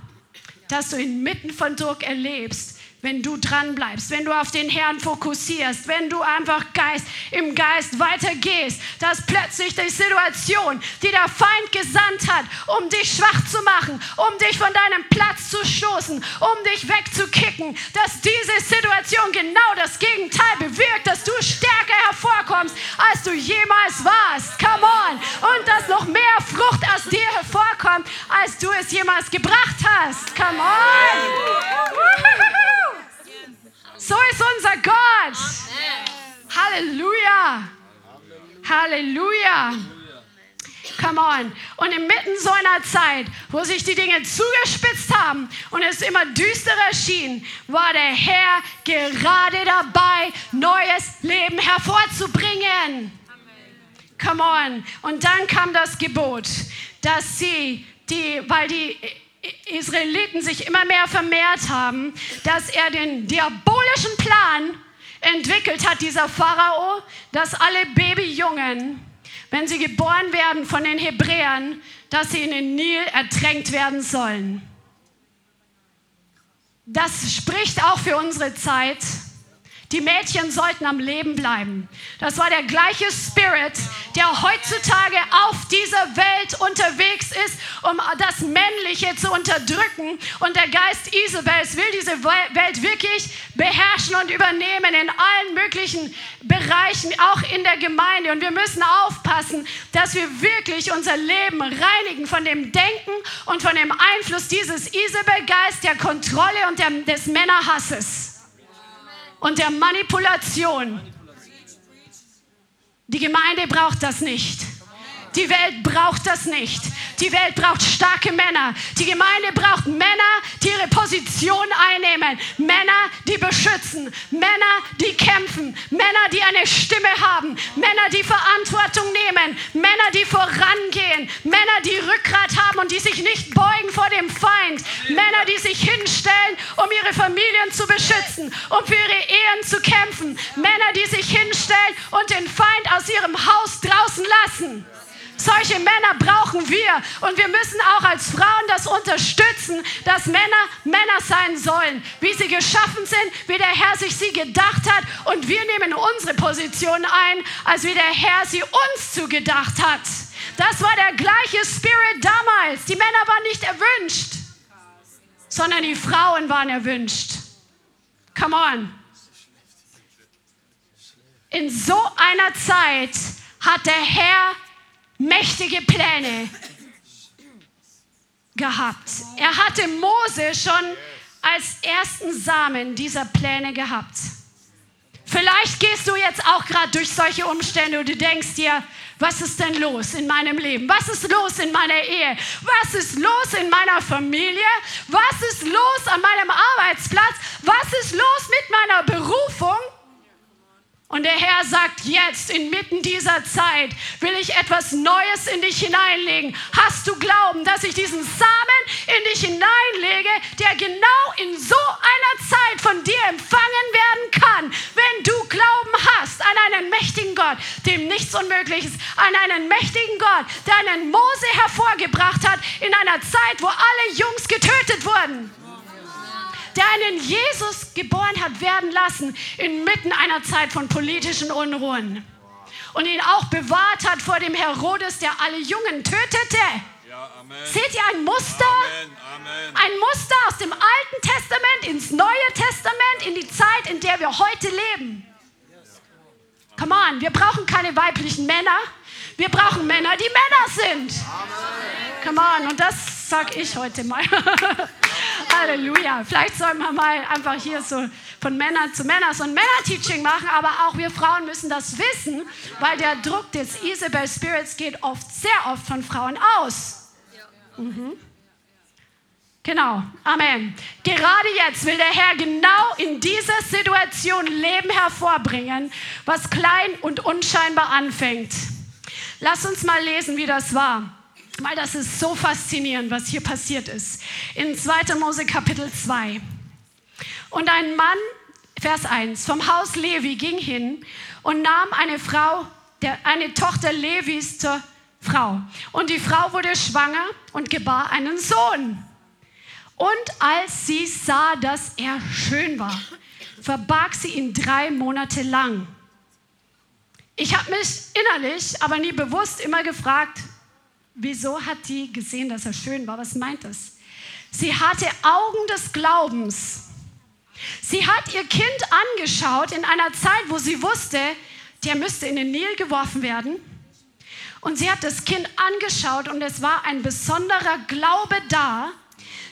Dass du inmitten von Druck erlebst, wenn du dran bleibst, wenn du auf den Herrn fokussierst, wenn du einfach Geist im Geist weitergehst, dass plötzlich die Situation, die der Feind gesandt hat, um dich schwach zu machen, um dich von deinem Platz zu stoßen, um dich wegzukicken, dass diese Situation genau das Gegenteil bewirkt, dass du stärker hervorkommst, als du jemals warst. Come on! Und dass noch mehr Frucht aus dir hervorkommt, als du es jemals gebracht hast. Come on! So ist unser Gott. Halleluja. Halleluja. Come on. Und inmitten so einer Zeit, wo sich die Dinge zugespitzt haben und es immer düsterer schien, war der Herr gerade dabei, neues Leben hervorzubringen. Come on. Und dann kam das Gebot, dass sie, die, weil die Israeliten sich immer mehr vermehrt haben, dass er den diabolischen Plan entwickelt hat, dieser Pharao, dass alle Babyjungen, wenn sie geboren werden von den Hebräern, dass sie in den Nil ertränkt werden sollen. Das spricht auch für unsere Zeit. Die Mädchen sollten am Leben bleiben. Das war der gleiche Spirit, der heutzutage auf dieser Welt unterwegs ist, um das Männliche zu unterdrücken. Und der Geist Isabels will diese Welt wirklich beherrschen und übernehmen in allen möglichen Bereichen, auch in der Gemeinde. Und wir müssen aufpassen, dass wir wirklich unser Leben reinigen von dem Denken und von dem Einfluss dieses Isabel-Geist der Kontrolle und der, des Männerhasses und der Manipulation. Die Gemeinde braucht das nicht. Die Welt braucht das nicht. Die Welt braucht starke Männer. Die Gemeinde braucht Männer, die ihre Position einnehmen. Männer, die beschützen. Männer, die kämpfen. Männer, die eine Stimme haben. Männer, die Verantwortung nehmen. Männer, die vorangehen. Männer, die Rückgrat haben und die sich nicht beugen vor dem Feind. Männer, die sich hinstellen, um ihre Familien zu beschützen, um für ihre Ehen zu kämpfen. Männer, die sich hinstellen und den Feind aus ihrem Haus draußen lassen. Solche Männer brauchen wir. Und wir müssen auch als Frauen das unterstützen, dass Männer Männer sein sollen, wie sie geschaffen sind, wie der Herr sich sie gedacht hat. Und wir nehmen unsere Position ein, als wie der Herr sie uns zugedacht hat. Das war der gleiche Spirit damals. Die Männer waren nicht erwünscht, sondern die Frauen waren erwünscht. Come on. In so einer Zeit hat der Herr mächtige Pläne gehabt. Er hatte Mose schon als ersten Samen dieser Pläne gehabt. Vielleicht gehst du jetzt auch gerade durch solche Umstände und du denkst dir, was ist denn los in meinem Leben? Was ist los in meiner Ehe? Was ist los in meiner Familie? Was ist los an meinem Arbeitsplatz? Was ist los mit meiner Berufung? Und der Herr sagt jetzt, inmitten dieser Zeit, will ich etwas Neues in dich hineinlegen. Hast du Glauben, dass ich diesen Samen in dich hineinlege, der genau in so einer Zeit von dir empfangen werden kann, wenn du Glauben hast an einen mächtigen Gott, dem nichts unmöglich ist, an einen mächtigen Gott, der einen Mose hervorgebracht hat in einer Zeit, wo alle Jungs getötet wurden der einen Jesus geboren hat werden lassen inmitten einer Zeit von politischen Unruhen und ihn auch bewahrt hat vor dem Herodes, der alle Jungen tötete. Ja, Seht ihr ein Muster? Amen, Amen. Ein Muster aus dem Alten Testament ins Neue Testament, in die Zeit, in der wir heute leben. Come on, wir brauchen keine weiblichen Männer. Wir brauchen Männer, die Männer sind. Amen. Come on, und das sage ich heute mal. Halleluja. Vielleicht sollen wir mal einfach hier so von Männern zu Männern so ein Männer-Teaching machen, aber auch wir Frauen müssen das wissen, weil der Druck des Isabel Spirits geht oft, sehr oft von Frauen aus. Mhm. Genau, Amen. Gerade jetzt will der Herr genau in dieser Situation Leben hervorbringen, was klein und unscheinbar anfängt. Lass uns mal lesen, wie das war. Weil das ist so faszinierend, was hier passiert ist. In 2. Mose Kapitel 2. Und ein Mann Vers 1. Vom Haus Levi ging hin und nahm eine Frau, der, eine Tochter Levis zur Frau. Und die Frau wurde schwanger und gebar einen Sohn. Und als sie sah, dass er schön war, verbarg sie ihn drei Monate lang. Ich habe mich innerlich, aber nie bewusst immer gefragt, wieso hat die gesehen, dass er schön war? Was meint das? Sie hatte Augen des Glaubens. Sie hat ihr Kind angeschaut in einer Zeit, wo sie wusste, der müsste in den Nil geworfen werden. Und sie hat das Kind angeschaut und es war ein besonderer Glaube da,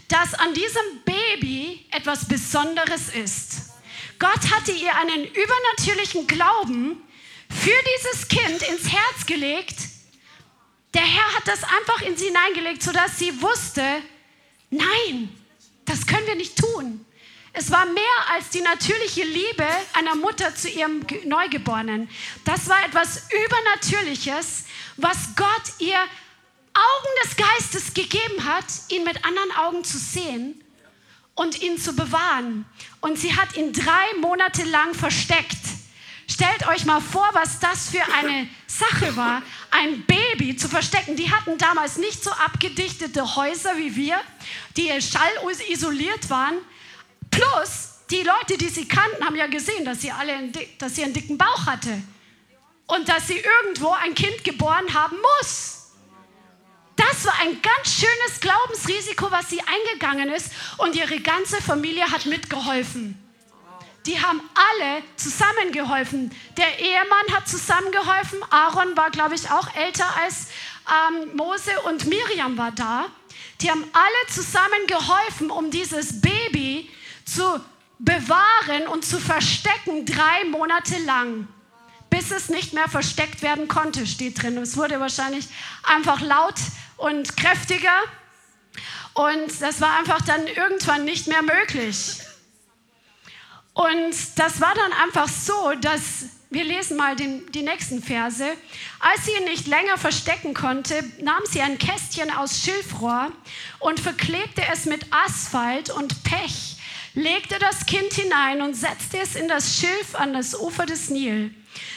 dass an diesem Baby etwas Besonderes ist. Gott hatte ihr einen übernatürlichen Glauben für dieses Kind ins Herz gelegt. Der Herr hat das einfach in sie hineingelegt, sodass sie wusste, nein, das können wir nicht tun. Es war mehr als die natürliche Liebe einer Mutter zu ihrem Neugeborenen. Das war etwas Übernatürliches, was Gott ihr Augen des Geistes gegeben hat, ihn mit anderen Augen zu sehen und ihn zu bewahren. Und sie hat ihn drei Monate lang versteckt. Stellt euch mal vor, was das für eine Sache war, ein Baby zu verstecken. Die hatten damals nicht so abgedichtete Häuser wie wir, die schallisoliert waren. Plus, die Leute, die sie kannten, haben ja gesehen, dass sie alle dass sie einen dicken Bauch hatte und dass sie irgendwo ein Kind geboren haben muss. Das war ein ganz schönes Glaubensrisiko, was sie eingegangen ist und ihre ganze Familie hat mitgeholfen. Die haben alle zusammengeholfen. Der Ehemann hat zusammengeholfen. Aaron war, glaube ich, auch älter als ähm, Mose und Miriam war da. Die haben alle zusammen geholfen, um dieses Baby zu bewahren und zu verstecken, drei Monate lang bis es nicht mehr versteckt werden konnte, steht drin. Es wurde wahrscheinlich einfach laut und kräftiger und das war einfach dann irgendwann nicht mehr möglich. Und das war dann einfach so, dass, wir lesen mal den, die nächsten Verse, als sie ihn nicht länger verstecken konnte, nahm sie ein Kästchen aus Schilfrohr und verklebte es mit Asphalt und Pech, legte das Kind hinein und setzte es in das Schilf an das Ufer des Nil.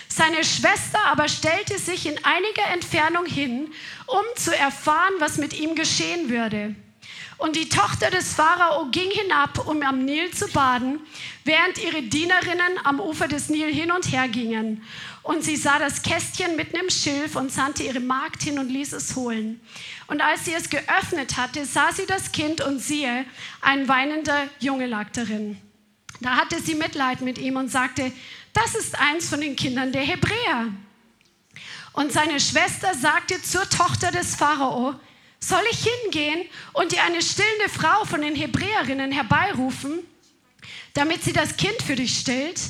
Seine Schwester aber stellte sich in einiger Entfernung hin, um zu erfahren, was mit ihm geschehen würde. Und die Tochter des Pharao ging hinab, um am Nil zu baden, während ihre Dienerinnen am Ufer des Nil hin und her gingen. Und sie sah das Kästchen mitten im Schilf und sandte ihre Magd hin und ließ es holen. Und als sie es geöffnet hatte, sah sie das Kind und siehe, ein weinender Junge lag darin. Da hatte sie Mitleid mit ihm und sagte, das ist eins von den Kindern der Hebräer. Und seine Schwester sagte zur Tochter des Pharao, soll ich hingehen und dir eine stillende Frau von den Hebräerinnen herbeirufen, damit sie das Kind für dich stillt?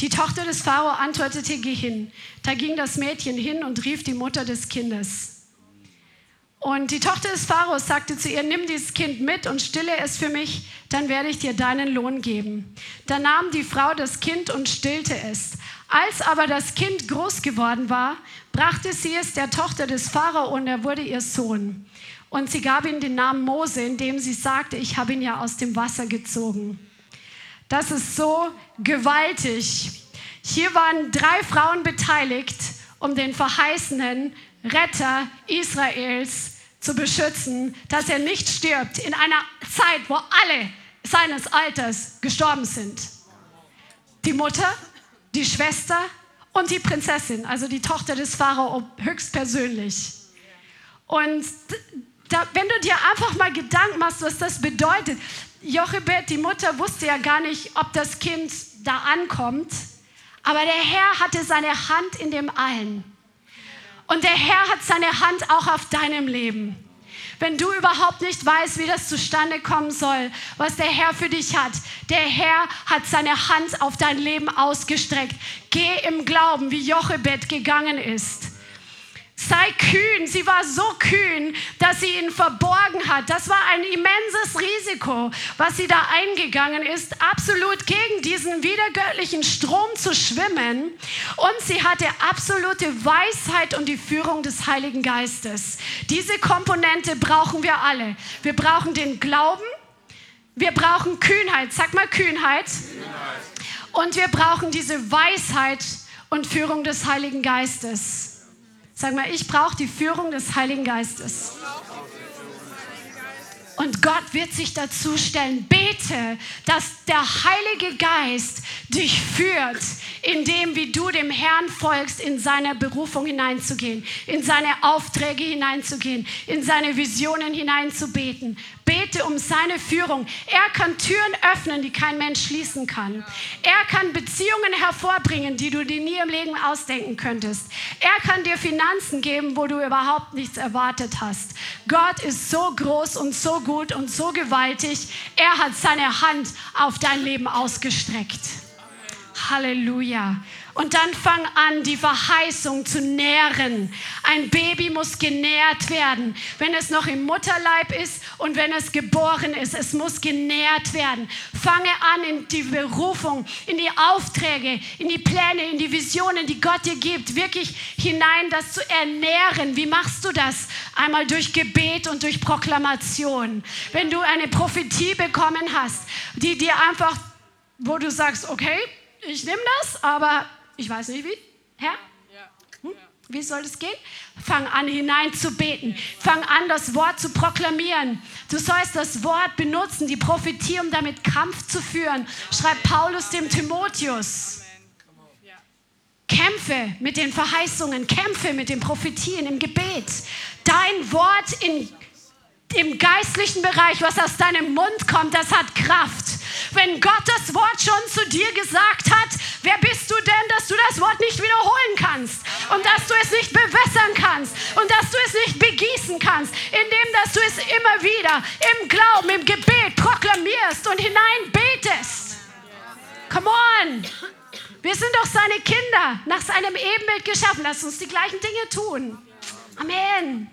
Die Tochter des Pharao antwortete, geh hin. Da ging das Mädchen hin und rief die Mutter des Kindes. Und die Tochter des Pharaos sagte zu ihr, nimm dieses Kind mit und stille es für mich, dann werde ich dir deinen Lohn geben. Da nahm die Frau das Kind und stillte es. Als aber das Kind groß geworden war, brachte sie es der Tochter des Pharao und er wurde ihr Sohn. Und sie gab ihm den Namen Mose, indem sie sagte, ich habe ihn ja aus dem Wasser gezogen. Das ist so gewaltig. Hier waren drei Frauen beteiligt, um den verheißenen Retter Israels zu beschützen, dass er nicht stirbt in einer Zeit, wo alle seines Alters gestorben sind. Die Mutter, die Schwester und die Prinzessin, also die Tochter des Pharao höchstpersönlich. Und da, wenn du dir einfach mal Gedanken machst, was das bedeutet, Jochebed, die Mutter, wusste ja gar nicht, ob das Kind da ankommt, aber der Herr hatte seine Hand in dem allen. Und der Herr hat seine Hand auch auf deinem Leben. Wenn du überhaupt nicht weißt, wie das zustande kommen soll, was der Herr für dich hat, der Herr hat seine Hand auf dein Leben ausgestreckt. Geh im Glauben, wie Jochebed gegangen ist. Sei kühn. Sie war so kühn, dass sie ihn verborgen hat. Das war ein immenses Risiko, was sie da eingegangen ist, absolut gegen diesen wiedergöttlichen Strom zu schwimmen. Und sie hatte absolute Weisheit und die Führung des Heiligen Geistes. Diese Komponente brauchen wir alle. Wir brauchen den Glauben. Wir brauchen Kühnheit. Sag mal Kühnheit. Kühnheit Und wir brauchen diese Weisheit und Führung des Heiligen Geistes. Sag mal, ich brauche die Führung des Heiligen Geistes. Und Gott wird sich dazu stellen. Bete, dass der Heilige Geist dich führt, in dem, wie du dem Herrn folgst, in seine Berufung hineinzugehen, in seine Aufträge hineinzugehen, in seine Visionen hineinzubeten. Bete um seine Führung. Er kann Türen öffnen, die kein Mensch schließen kann. Er kann Beziehungen hervorbringen, die du dir nie im Leben ausdenken könntest. Er kann dir Finanzen geben, wo du überhaupt nichts erwartet hast. Gott ist so groß und so gut und so gewaltig. Er hat seine Hand auf dein Leben ausgestreckt. Halleluja. Und dann fang an, die Verheißung zu nähren. Ein Baby muss genährt werden, wenn es noch im Mutterleib ist und wenn es geboren ist. Es muss genährt werden. Fange an in die Berufung, in die Aufträge, in die Pläne, in die Visionen, die Gott dir gibt, wirklich hinein, das zu ernähren. Wie machst du das? Einmal durch Gebet und durch Proklamation. Wenn du eine Prophetie bekommen hast, die dir einfach, wo du sagst, okay, ich nehme das, aber ich weiß nicht wie. Herr? Hm? Wie soll es gehen? Fang an hinein zu beten. Fang an, das Wort zu proklamieren. Du sollst das Wort benutzen, die Prophetie, um damit Kampf zu führen. Schreibt Paulus dem Timotheus. Kämpfe mit den Verheißungen, kämpfe mit den Prophetien im Gebet. Dein Wort in, im geistlichen Bereich, was aus deinem Mund kommt, das hat Kraft. Wenn Gott das Wort schon zu dir gesagt hat, wer bist du denn, dass du das Wort nicht wiederholen kannst und dass du es nicht bewässern kannst und dass du es nicht begießen kannst, indem dass du es immer wieder im Glauben, im Gebet proklamierst und hineinbetest. Come on! Wir sind doch seine Kinder, nach seinem Ebenbild geschaffen. Lass uns die gleichen Dinge tun. Amen.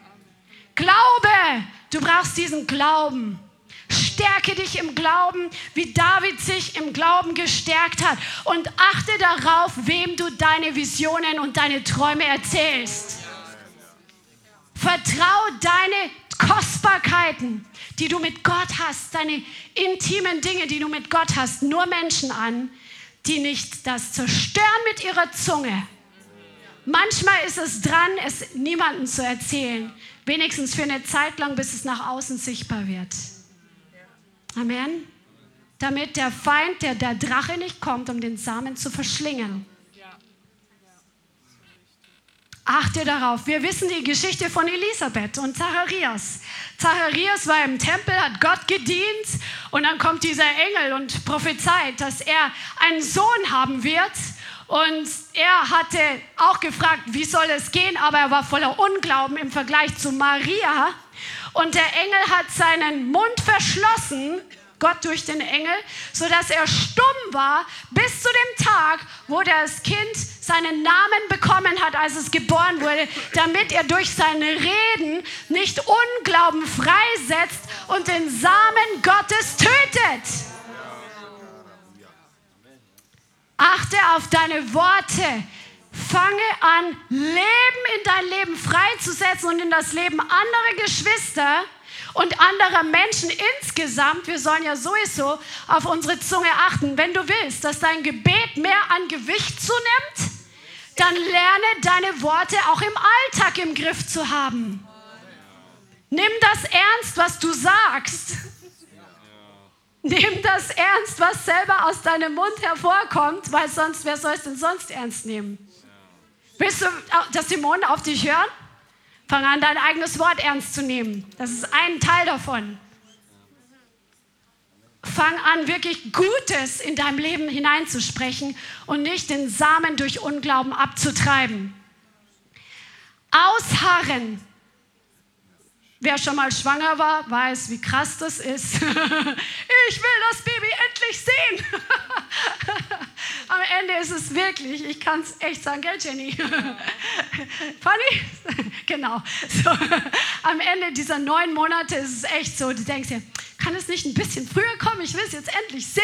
Glaube, du brauchst diesen Glauben. Stärke dich im Glauben, wie David sich im Glauben gestärkt hat. Und achte darauf, wem du deine Visionen und deine Träume erzählst. Vertrau deine Kostbarkeiten, die du mit Gott hast, deine intimen Dinge, die du mit Gott hast, nur Menschen an, die nicht das zerstören mit ihrer Zunge. Manchmal ist es dran, es niemandem zu erzählen, wenigstens für eine Zeit lang, bis es nach außen sichtbar wird. Amen. Damit der Feind, der, der Drache nicht kommt, um den Samen zu verschlingen. Achte darauf. Wir wissen die Geschichte von Elisabeth und Zacharias. Zacharias war im Tempel, hat Gott gedient und dann kommt dieser Engel und prophezeit, dass er einen Sohn haben wird. Und er hatte auch gefragt, wie soll es gehen, aber er war voller Unglauben im Vergleich zu Maria. Und der Engel hat seinen Mund verschlossen, Gott durch den Engel, sodass er stumm war bis zu dem Tag, wo das Kind seinen Namen bekommen hat, als es geboren wurde, damit er durch seine Reden nicht Unglauben freisetzt und den Samen Gottes tötet. Achte auf deine Worte. Fange an, Leben in dein Leben freizusetzen und in das Leben anderer Geschwister und anderer Menschen insgesamt. Wir sollen ja sowieso auf unsere Zunge achten. Wenn du willst, dass dein Gebet mehr an Gewicht zunimmt, dann lerne deine Worte auch im Alltag im Griff zu haben. Nimm das ernst, was du sagst. Nimm das ernst, was selber aus deinem Mund hervorkommt, weil sonst, wer soll es denn sonst ernst nehmen? Willst du, dass Dämonen auf dich hören? Fang an, dein eigenes Wort ernst zu nehmen. Das ist ein Teil davon. Fang an, wirklich Gutes in deinem Leben hineinzusprechen und nicht den Samen durch Unglauben abzutreiben. Ausharren. Wer schon mal schwanger war, weiß, wie krass das ist. ich will das Baby endlich sehen. Am Ende ist es wirklich, ich kann es echt sagen, gell, Jenny? Funny? genau. So, am Ende dieser neun Monate ist es echt so, du denkst dir, kann es nicht ein bisschen früher kommen? Ich will es jetzt endlich sehen.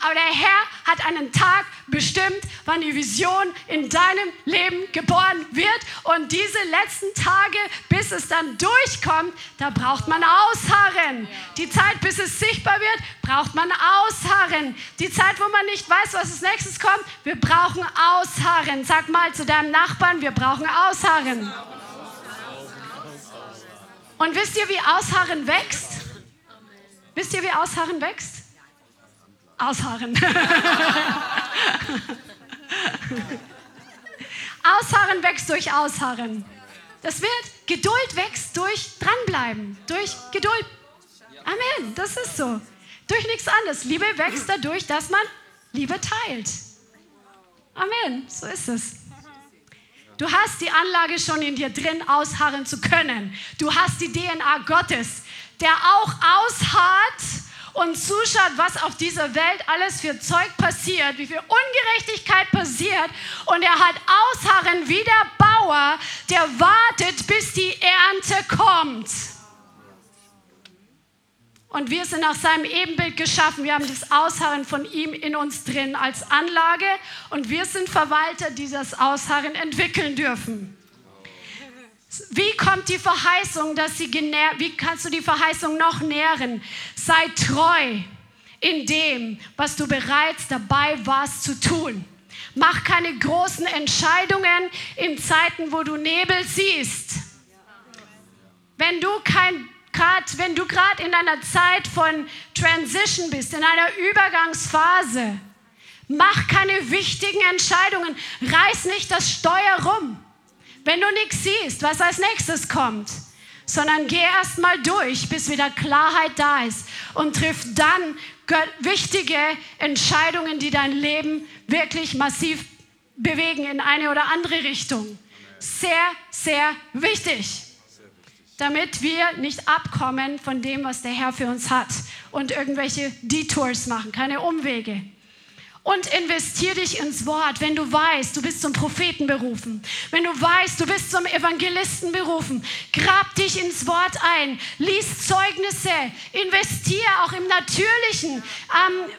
Aber der Herr hat einen Tag bestimmt, wann die Vision in deinem Leben geboren wird. Und diese letzten Tage, bis es dann durchkommt, da braucht man Ausharren. Die Zeit, bis es sichtbar wird, braucht man Ausharren. Die Zeit, wo man nicht weiß, was als nächstes kommt, wir brauchen Ausharren. Sag mal zu deinem Nachbarn, wir brauchen Ausharren. Und wisst ihr, wie Ausharren wächst? Wisst ihr, wie Ausharren wächst? Ausharren. Ausharren wächst durch Ausharren. Das wird, Geduld wächst durch dranbleiben, durch Geduld. Amen, das ist so. Durch nichts anderes. Liebe wächst dadurch, dass man Liebe teilt. Amen, so ist es. Du hast die Anlage schon in dir drin, ausharren zu können. Du hast die DNA Gottes, der auch ausharrt und zuschaut, was auf dieser Welt alles für Zeug passiert, wie viel Ungerechtigkeit passiert. Und er hat Ausharren wie der Bauer, der wartet, bis die Ernte kommt. Und wir sind nach seinem Ebenbild geschaffen. Wir haben das Ausharren von ihm in uns drin als Anlage. Und wir sind Verwalter, die das Ausharren entwickeln dürfen. Wie kommt die Verheißung, dass sie wie kannst du die Verheißung noch nähren? Sei treu in dem, was du bereits dabei warst zu tun. Mach keine großen Entscheidungen in Zeiten, wo du Nebel siehst. Wenn du kein grad, wenn du gerade in einer Zeit von Transition bist, in einer Übergangsphase, mach keine wichtigen Entscheidungen. Reiß nicht das Steuer rum, wenn du nichts siehst, was als nächstes kommt, sondern geh erst mal durch, bis wieder Klarheit da ist und triff dann wichtige Entscheidungen, die dein Leben wirklich massiv bewegen in eine oder andere Richtung. Sehr, sehr wichtig damit wir nicht abkommen von dem, was der Herr für uns hat und irgendwelche Detours machen, keine Umwege. Und investier dich ins Wort, wenn du weißt, du bist zum Propheten berufen. Wenn du weißt, du bist zum Evangelisten berufen. Grab dich ins Wort ein. Lies Zeugnisse. Investier auch im Natürlichen. Ähm,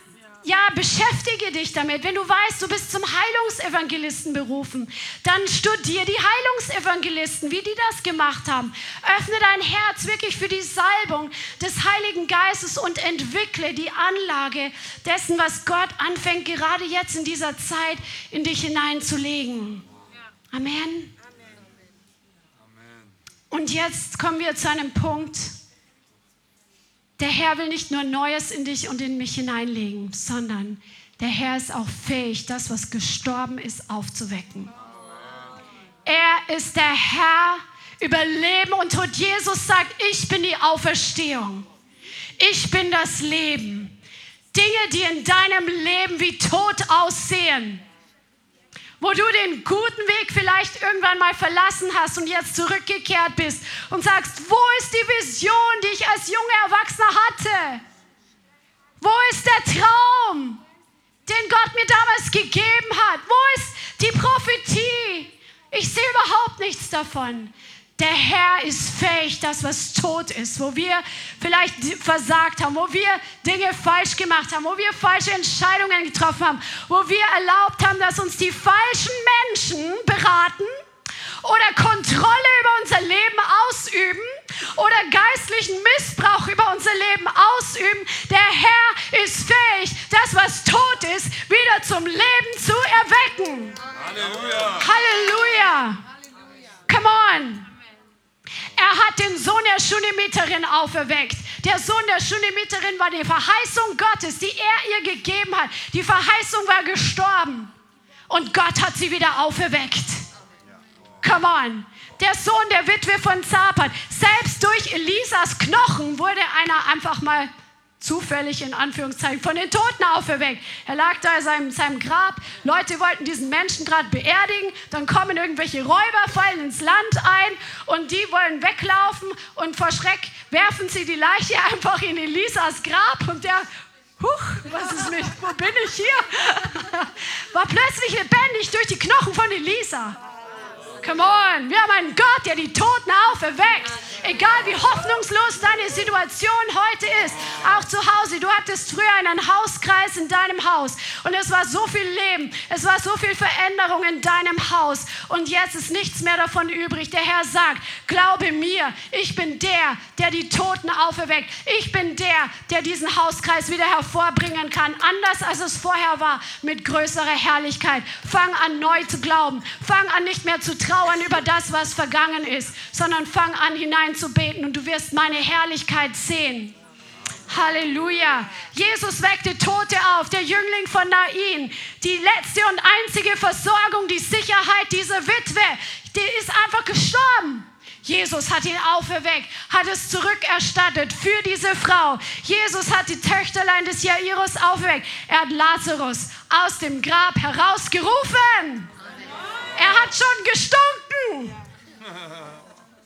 ja, beschäftige dich damit. Wenn du weißt, du bist zum Heilungsevangelisten berufen, dann studier die Heilungsevangelisten, wie die das gemacht haben. Öffne dein Herz wirklich für die Salbung des Heiligen Geistes und entwickle die Anlage dessen, was Gott anfängt, gerade jetzt in dieser Zeit in dich hineinzulegen. Amen. Und jetzt kommen wir zu einem Punkt, der Herr will nicht nur Neues in dich und in mich hineinlegen, sondern der Herr ist auch fähig, das, was gestorben ist, aufzuwecken. Er ist der Herr über Leben und Tod. Jesus sagt, ich bin die Auferstehung. Ich bin das Leben. Dinge, die in deinem Leben wie Tod aussehen, wo du den guten Weg vielleicht irgendwann mal verlassen hast und jetzt zurückgekehrt bist und sagst, wo ist die Vision, die ich als junger Erwachsener hatte? Wo ist der Traum, den Gott mir damals gegeben hat? Wo ist die Prophetie? Ich sehe überhaupt nichts davon. Der Herr ist fähig, das, was tot ist, wo wir vielleicht versagt haben, wo wir Dinge falsch gemacht haben, wo wir falsche Entscheidungen getroffen haben, wo wir erlaubt haben, dass uns die falschen Menschen beraten oder Kontrolle über unser Leben ausüben oder geistlichen Missbrauch über unser Leben ausüben. Der Herr ist fähig, das, was tot ist, wieder zum Leben zu erwecken. Halleluja. Halleluja. Come on. Er hat den Sohn der Schunimiterin auferweckt. Der Sohn der Schunimiterin war die Verheißung Gottes, die er ihr gegeben hat. Die Verheißung war gestorben. Und Gott hat sie wieder auferweckt. Come on. Der Sohn der Witwe von Zapat. Selbst durch Elisas Knochen wurde einer einfach mal zufällig in Anführungszeichen von den Toten auferweckt. Er lag da in seinem, seinem Grab. Leute wollten diesen Menschen gerade beerdigen. Dann kommen irgendwelche Räuber, fallen ins Land ein und die wollen weglaufen und vor Schreck werfen sie die Leiche einfach in Elisas Grab und der Huch, was ist mit, wo bin ich hier? War plötzlich lebendig durch die Knochen von Elisa. Come on, wir haben einen Gott, der die Toten auferweckt. Egal wie hoffnungslos deine Situation heute ist, auch zu Hause. Du hattest früher einen Hauskreis in deinem Haus und es war so viel Leben, es war so viel Veränderung in deinem Haus und jetzt ist nichts mehr davon übrig. Der Herr sagt, glaube mir, ich bin der, der die Toten auferweckt. Ich bin der, der diesen Hauskreis wieder hervorbringen kann, anders als es vorher war, mit größerer Herrlichkeit. Fang an, neu zu glauben. Fang an, nicht mehr zu trauern über das, was vergangen ist, sondern fang an, hineinzubeten und du wirst meine Herrlichkeit sehen. Halleluja. Jesus weckte Tote auf, der Jüngling von Nain. Die letzte und einzige Versorgung, die Sicherheit dieser Witwe, die ist einfach gestorben. Jesus hat ihn auferweckt, hat es zurückerstattet für diese Frau. Jesus hat die Töchterlein des Jairus auferweckt. Er hat Lazarus aus dem Grab herausgerufen. Er hat schon gestunken.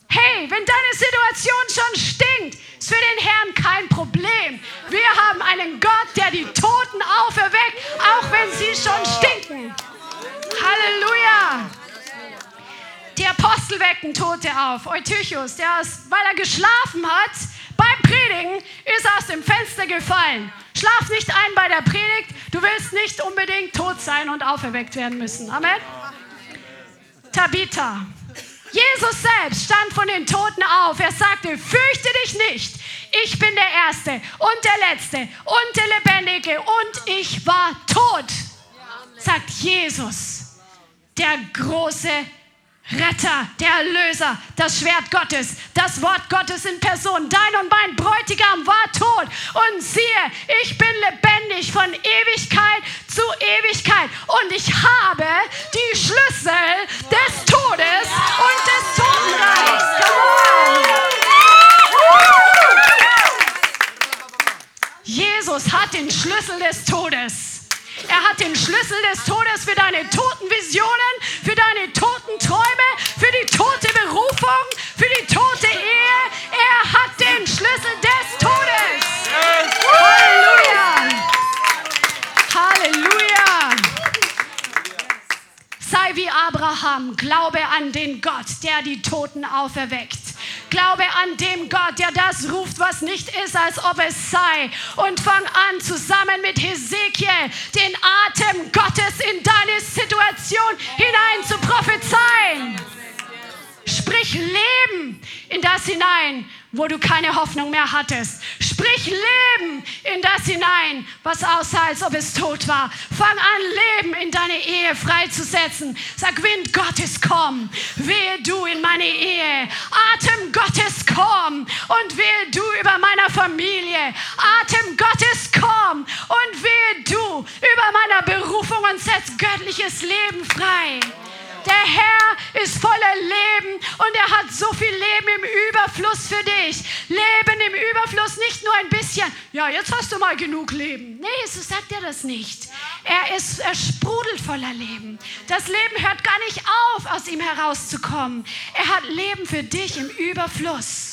Hey, wenn deine Situation schon stinkt, ist für den Herrn kein Problem. Wir haben einen Gott, der die Toten auferweckt, auch wenn sie schon stinken. Halleluja. Die Apostel wecken Tote auf. Eutychus, der ist, weil er geschlafen hat, beim Predigen ist er aus dem Fenster gefallen. Schlaf nicht ein bei der Predigt. Du willst nicht unbedingt tot sein und auferweckt werden müssen. Amen. Tabitha. Jesus selbst stand von den Toten auf. Er sagte, fürchte dich nicht. Ich bin der Erste und der Letzte und der Lebendige und ich war tot, sagt Jesus, der große Retter, der Erlöser, das Schwert Gottes, das Wort Gottes in Person. Dein und mein Bräutigam war tot. Und siehe, ich bin lebendig von Ewigkeit zu Ewigkeit. Und ich habe die Schlüssel des Todes und des Totenreichs. Jesus hat den Schlüssel des Todes. Er hat den Schlüssel des Todes für deine toten Visionen, für deine toten Träume, für die tote Berufung, für die tote Ehe. Er hat den Schlüssel des Todes. Halleluja. Halleluja. Sei wie Abraham, glaube an den Gott, der die Toten auferweckt. Glaube an dem Gott, der das ruft, was nicht ist, als ob es sei. Und fang an, zusammen mit Hesekiel den Atem Gottes in deine Situation hinein zu prophezeien. Sprich Leben in das hinein, wo du keine Hoffnung mehr hattest. Sprich Leben in das hinein, was aussah, als ob es tot war. Fang an, Leben in deine Ehe freizusetzen. Sag, Wind Gottes, komm. Wehe du in meine Ehe. Atem Gottes, komm. Und wehe du über meiner Familie. Atem Gottes, komm. Und wehe du über meiner Berufung und setz göttliches Leben frei. Der Herr ist voller Leben und er hat so viel Leben im Überfluss für dich. Leben im Überfluss, nicht nur ein bisschen. Ja, jetzt hast du mal genug Leben. Nee, so sagt er das nicht. Er, ist, er sprudelt voller Leben. Das Leben hört gar nicht auf, aus ihm herauszukommen. Er hat Leben für dich im Überfluss.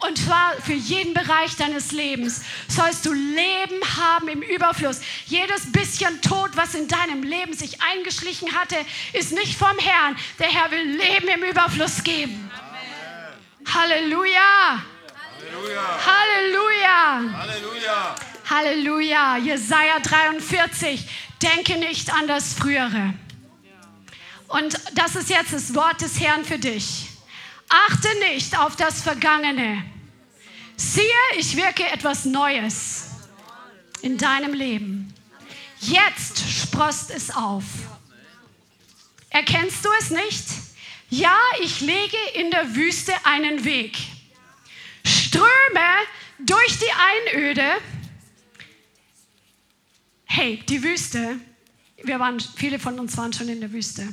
Und zwar für jeden Bereich deines Lebens sollst du Leben haben im Überfluss. Jedes bisschen Tod, was in deinem Leben sich eingeschlichen hatte, ist nicht vom Herrn. Der Herr will Leben im Überfluss geben. Halleluja. Halleluja. Halleluja. Halleluja. Jesaja 43. Denke nicht an das Frühere. Und das ist jetzt das Wort des Herrn für dich. Achte nicht auf das Vergangene Siehe, ich wirke etwas Neues in deinem Leben. Jetzt sprost es auf. Erkennst du es nicht? Ja, ich lege in der Wüste einen Weg. Ströme durch die Einöde. Hey, die Wüste. Wir waren, viele von uns waren schon in der Wüste.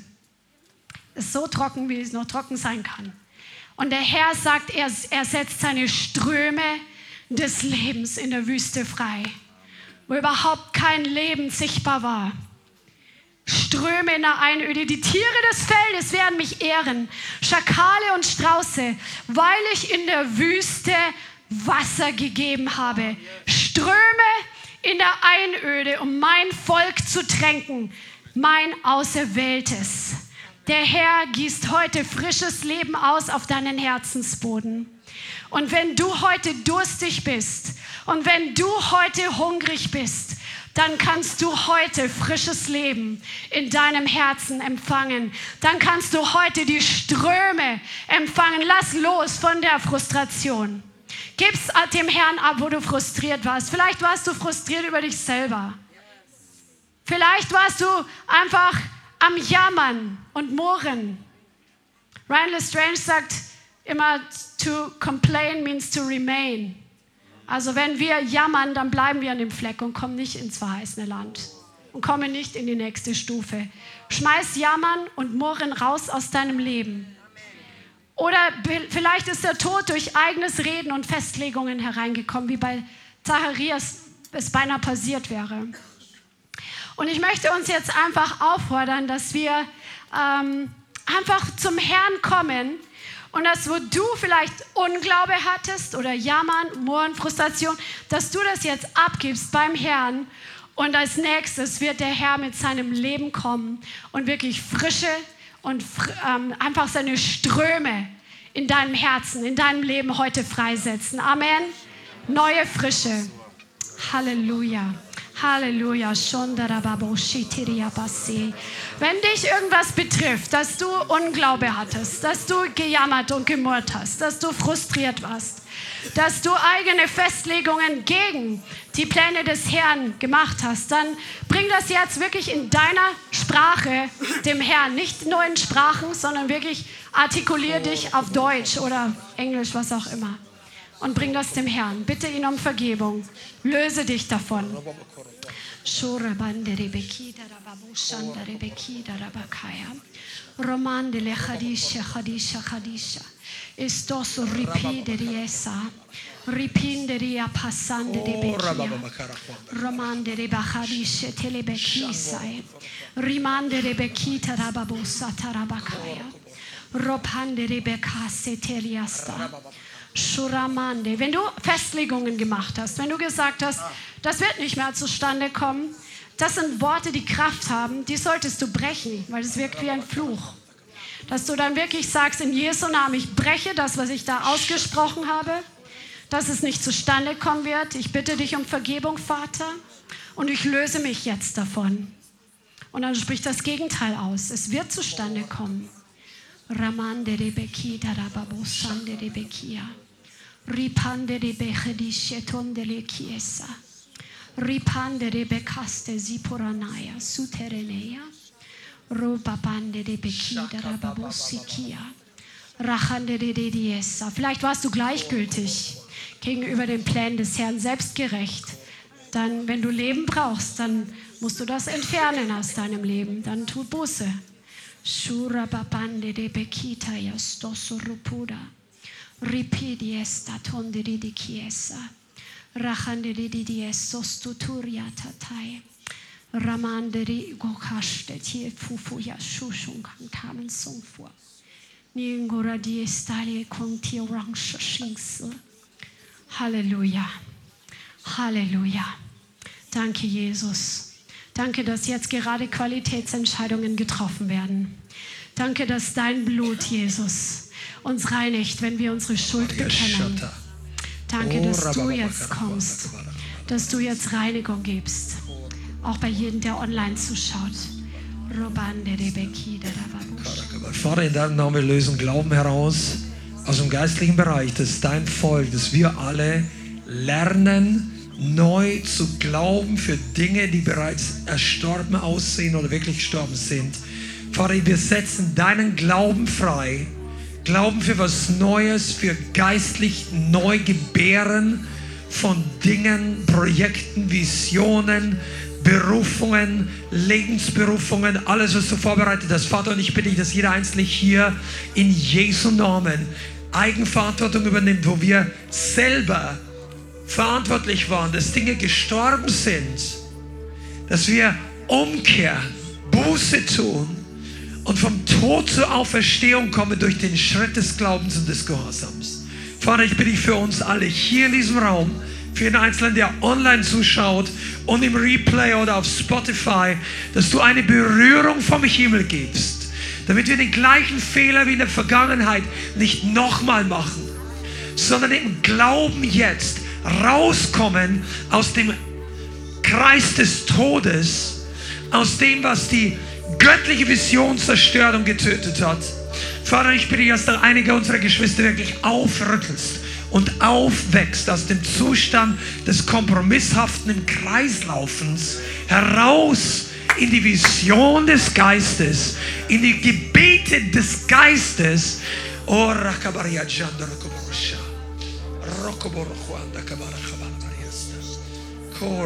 Es ist so trocken, wie es noch trocken sein kann. Und der Herr sagt, er, er setzt seine Ströme des Lebens in der Wüste frei, wo überhaupt kein Leben sichtbar war. Ströme in der Einöde. Die Tiere des Feldes werden mich ehren, Schakale und Strauße, weil ich in der Wüste Wasser gegeben habe. Ströme in der Einöde, um mein Volk zu tränken, mein Auserwähltes. Der Herr gießt heute frisches Leben aus auf deinen Herzensboden. Und wenn du heute durstig bist und wenn du heute hungrig bist, dann kannst du heute frisches Leben in deinem Herzen empfangen. Dann kannst du heute die Ströme empfangen. Lass los von der Frustration. Gib's dem Herrn ab, wo du frustriert warst. Vielleicht warst du frustriert über dich selber. Vielleicht warst du einfach am Jammern und Murren. Ryan Lestrange sagt immer, to complain means to remain. Also wenn wir jammern, dann bleiben wir an dem Fleck und kommen nicht ins verheißene Land und kommen nicht in die nächste Stufe. Schmeiß Jammern und Murren raus aus deinem Leben. Oder vielleicht ist der Tod durch eigenes Reden und Festlegungen hereingekommen, wie bei Zacharias es beinahe passiert wäre. Und ich möchte uns jetzt einfach auffordern, dass wir ähm, einfach zum Herrn kommen und das, wo du vielleicht Unglaube hattest oder Jammern, Murren, Frustration, dass du das jetzt abgibst beim Herrn. Und als nächstes wird der Herr mit seinem Leben kommen und wirklich frische und ähm, einfach seine Ströme in deinem Herzen, in deinem Leben heute freisetzen. Amen. Neue Frische. Halleluja. Halleluja. Wenn dich irgendwas betrifft, dass du Unglaube hattest, dass du gejammert und gemurrt hast, dass du frustriert warst, dass du eigene Festlegungen gegen die Pläne des Herrn gemacht hast, dann bring das jetzt wirklich in deiner Sprache dem Herrn. Nicht nur in Sprachen, sondern wirklich artikulier dich auf Deutsch oder Englisch, was auch immer und bring das dem Herrn. Bitte ihn um Vergebung. Löse dich davon. Shura bandere bekida rababushandere bekida rabakaya. Romandele khadisha khadisha khadisha. Estos ripideri esa. Ripinderi apasandere bekia. Romandere bakhadisha telebekisa. Rimandere bekita rababusa tarabakaya. Ropandere bekase teliasta. Shuramande. Wenn du Festlegungen gemacht hast, wenn du gesagt hast, das wird nicht mehr zustande kommen, das sind Worte, die Kraft haben, die solltest du brechen, weil es wirkt wie ein Fluch. Dass du dann wirklich sagst, in Jesu Namen, ich breche das, was ich da ausgesprochen habe, dass es nicht zustande kommen wird. Ich bitte dich um Vergebung, Vater, und ich löse mich jetzt davon. Und dann spricht das Gegenteil aus. Es wird zustande kommen. Ramande rebeki darababo sande rebekia. Ripande rebechedi shetonde le chiesa. Ripande rebekaste ziporanaya suterenea. Robabande rebeki darababo sikia. Rachande dediesa. Vielleicht warst du gleichgültig gegenüber den Plänen des Herrn, selbstgerecht. Dann, wenn du Leben brauchst, dann musst du das entfernen aus deinem Leben. Dann tu Buße. Shura babande de bekita ya stoso rupuda. Ripidi esta tondiri di chiesa. Rachandiri di di esostuturia tatai. Ramanderi gokashte tie fufu ya shushung kang tamen song fu. Ni ngora di estali kong tie rang shing Halleluja. Halleluja. Danke, Jesus. Danke, dass jetzt gerade Qualitätsentscheidungen getroffen werden. Danke, dass dein Blut, Jesus, uns reinigt, wenn wir unsere Schuld bekennen. Danke, dass du jetzt kommst, dass du jetzt Reinigung gibst, auch bei jedem, der online zuschaut. Vater, in deinem Namen lösen Glauben heraus aus dem geistlichen Bereich, dass dein Volk, dass wir alle lernen, neu zu glauben für Dinge, die bereits erstorben aussehen oder wirklich gestorben sind. Vater, wir setzen deinen Glauben frei. Glauben für was Neues, für geistlich Neugebären von Dingen, Projekten, Visionen, Berufungen, Lebensberufungen, alles, was du vorbereitet hast. Vater, und ich bitte dich, dass jeder Einzelne hier in Jesu Namen Eigenverantwortung übernimmt, wo wir selber verantwortlich waren, dass Dinge gestorben sind, dass wir umkehren, Buße tun und vom Tod zur Auferstehung kommen durch den Schritt des Glaubens und des Gehorsams. Vater, ich bitte dich für uns alle hier in diesem Raum, für jeden Einzelnen, der online zuschaut und im Replay oder auf Spotify, dass du eine Berührung vom Himmel gibst damit wir den gleichen Fehler wie in der Vergangenheit nicht nochmal machen, sondern im Glauben jetzt rauskommen aus dem Kreis des Todes, aus dem, was die göttliche Vision zerstört und getötet hat. Vater, ich bitte, dass du einige unserer Geschwister wirklich aufrüttelst und aufwächst aus dem Zustand des kompromisshaften Kreislaufens heraus in die Vision des Geistes, in die Gebete des Geistes. Oh, Rakabaria Kabarakabarabariyasta. Kor,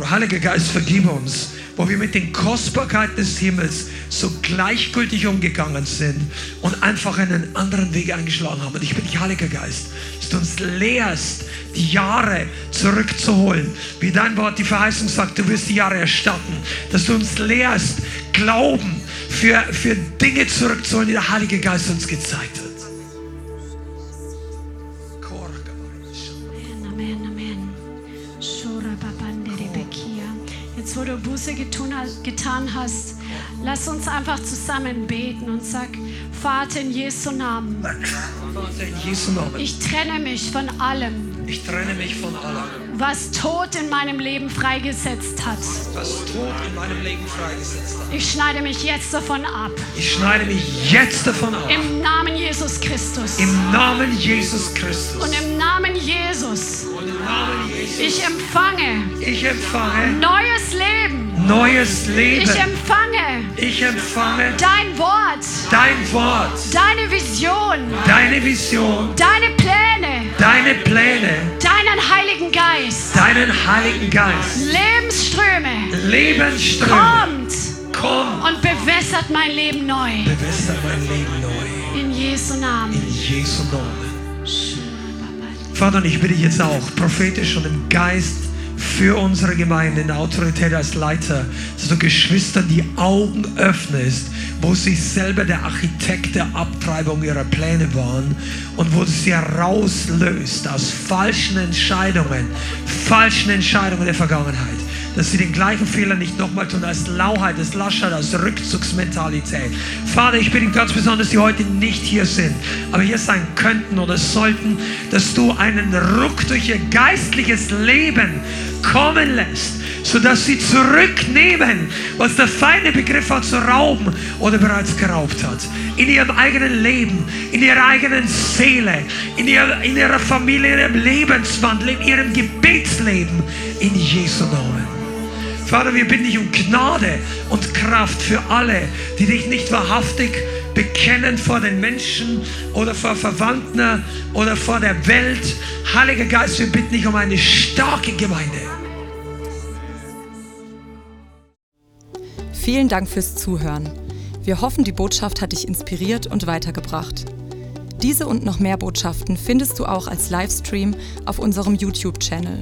Heiliger Geist, vergib uns, wo wir mit den Kostbarkeiten des Himmels so gleichgültig umgegangen sind und einfach einen anderen Weg eingeschlagen haben. Und ich dich, Heiliger Geist, dass du uns lehrst, die Jahre zurückzuholen. Wie dein Wort die Verheißung sagt, du wirst die Jahre erstatten. Dass du uns lehrst, Glauben für, für Dinge zurückzuholen, die der Heilige Geist uns gezeigt hat. Wo du Buße getan hast, lass uns einfach zusammen beten und sag, Vater, in Jesu Namen, ich trenne mich von allem, ich trenne mich von allem, was Tod in meinem Leben freigesetzt hat. was Tod in meinem Leben freigesetzt hat. Ich schneide mich jetzt davon ab. Ich schneide mich jetzt davon ab. Im Namen Jesus Christus. Im Namen Jesus Christus. Und im Namen Jesus. Und im Namen Jesus. Ich empfange Ich empfange neues Leben. neues Leben. Ich empfange Ich empfange dein Wort, dein Wort, deine Vision, deine Vision, deine Pläne, deine Pläne, deinen Heiligen Geist. deinen Heiligen Geist. Lebensströme Lebensströme. kommt Komm. und bewässert mein Leben neu. Bewässert mein Leben neu. In Jesu Namen. In Jesu Namen. Vater, und ich bitte jetzt auch prophetisch und im Geist für unsere Gemeinde in der Autorität als Leiter, dass du Geschwistern die Augen öffnest, wo sie selber der Architekt der Abtreibung ihrer Pläne waren und wo sie herauslöst aus falschen Entscheidungen, falschen Entscheidungen der Vergangenheit. Dass sie den gleichen Fehler nicht nochmal tun, als Lauheit, als Laschheit, als Rückzugsmentalität. Vater, ich bitte ganz besonders, die heute nicht hier sind, aber hier sein könnten oder sollten, dass du einen Ruck durch ihr geistliches Leben kommen lässt, sodass sie zurücknehmen, was der Feind im Begriff hat zu rauben oder bereits geraubt hat. In ihrem eigenen Leben, in ihrer eigenen Seele, in ihrer, in ihrer Familie, in ihrem Lebenswandel, in ihrem Gebetsleben, in Jesu Namen. Vater, wir bitten dich um Gnade und Kraft für alle, die dich nicht wahrhaftig bekennen vor den Menschen oder vor Verwandten oder vor der Welt. Heiliger Geist, wir bitten dich um eine starke Gemeinde. Vielen Dank fürs Zuhören. Wir hoffen, die Botschaft hat dich inspiriert und weitergebracht. Diese und noch mehr Botschaften findest du auch als Livestream auf unserem YouTube-Channel,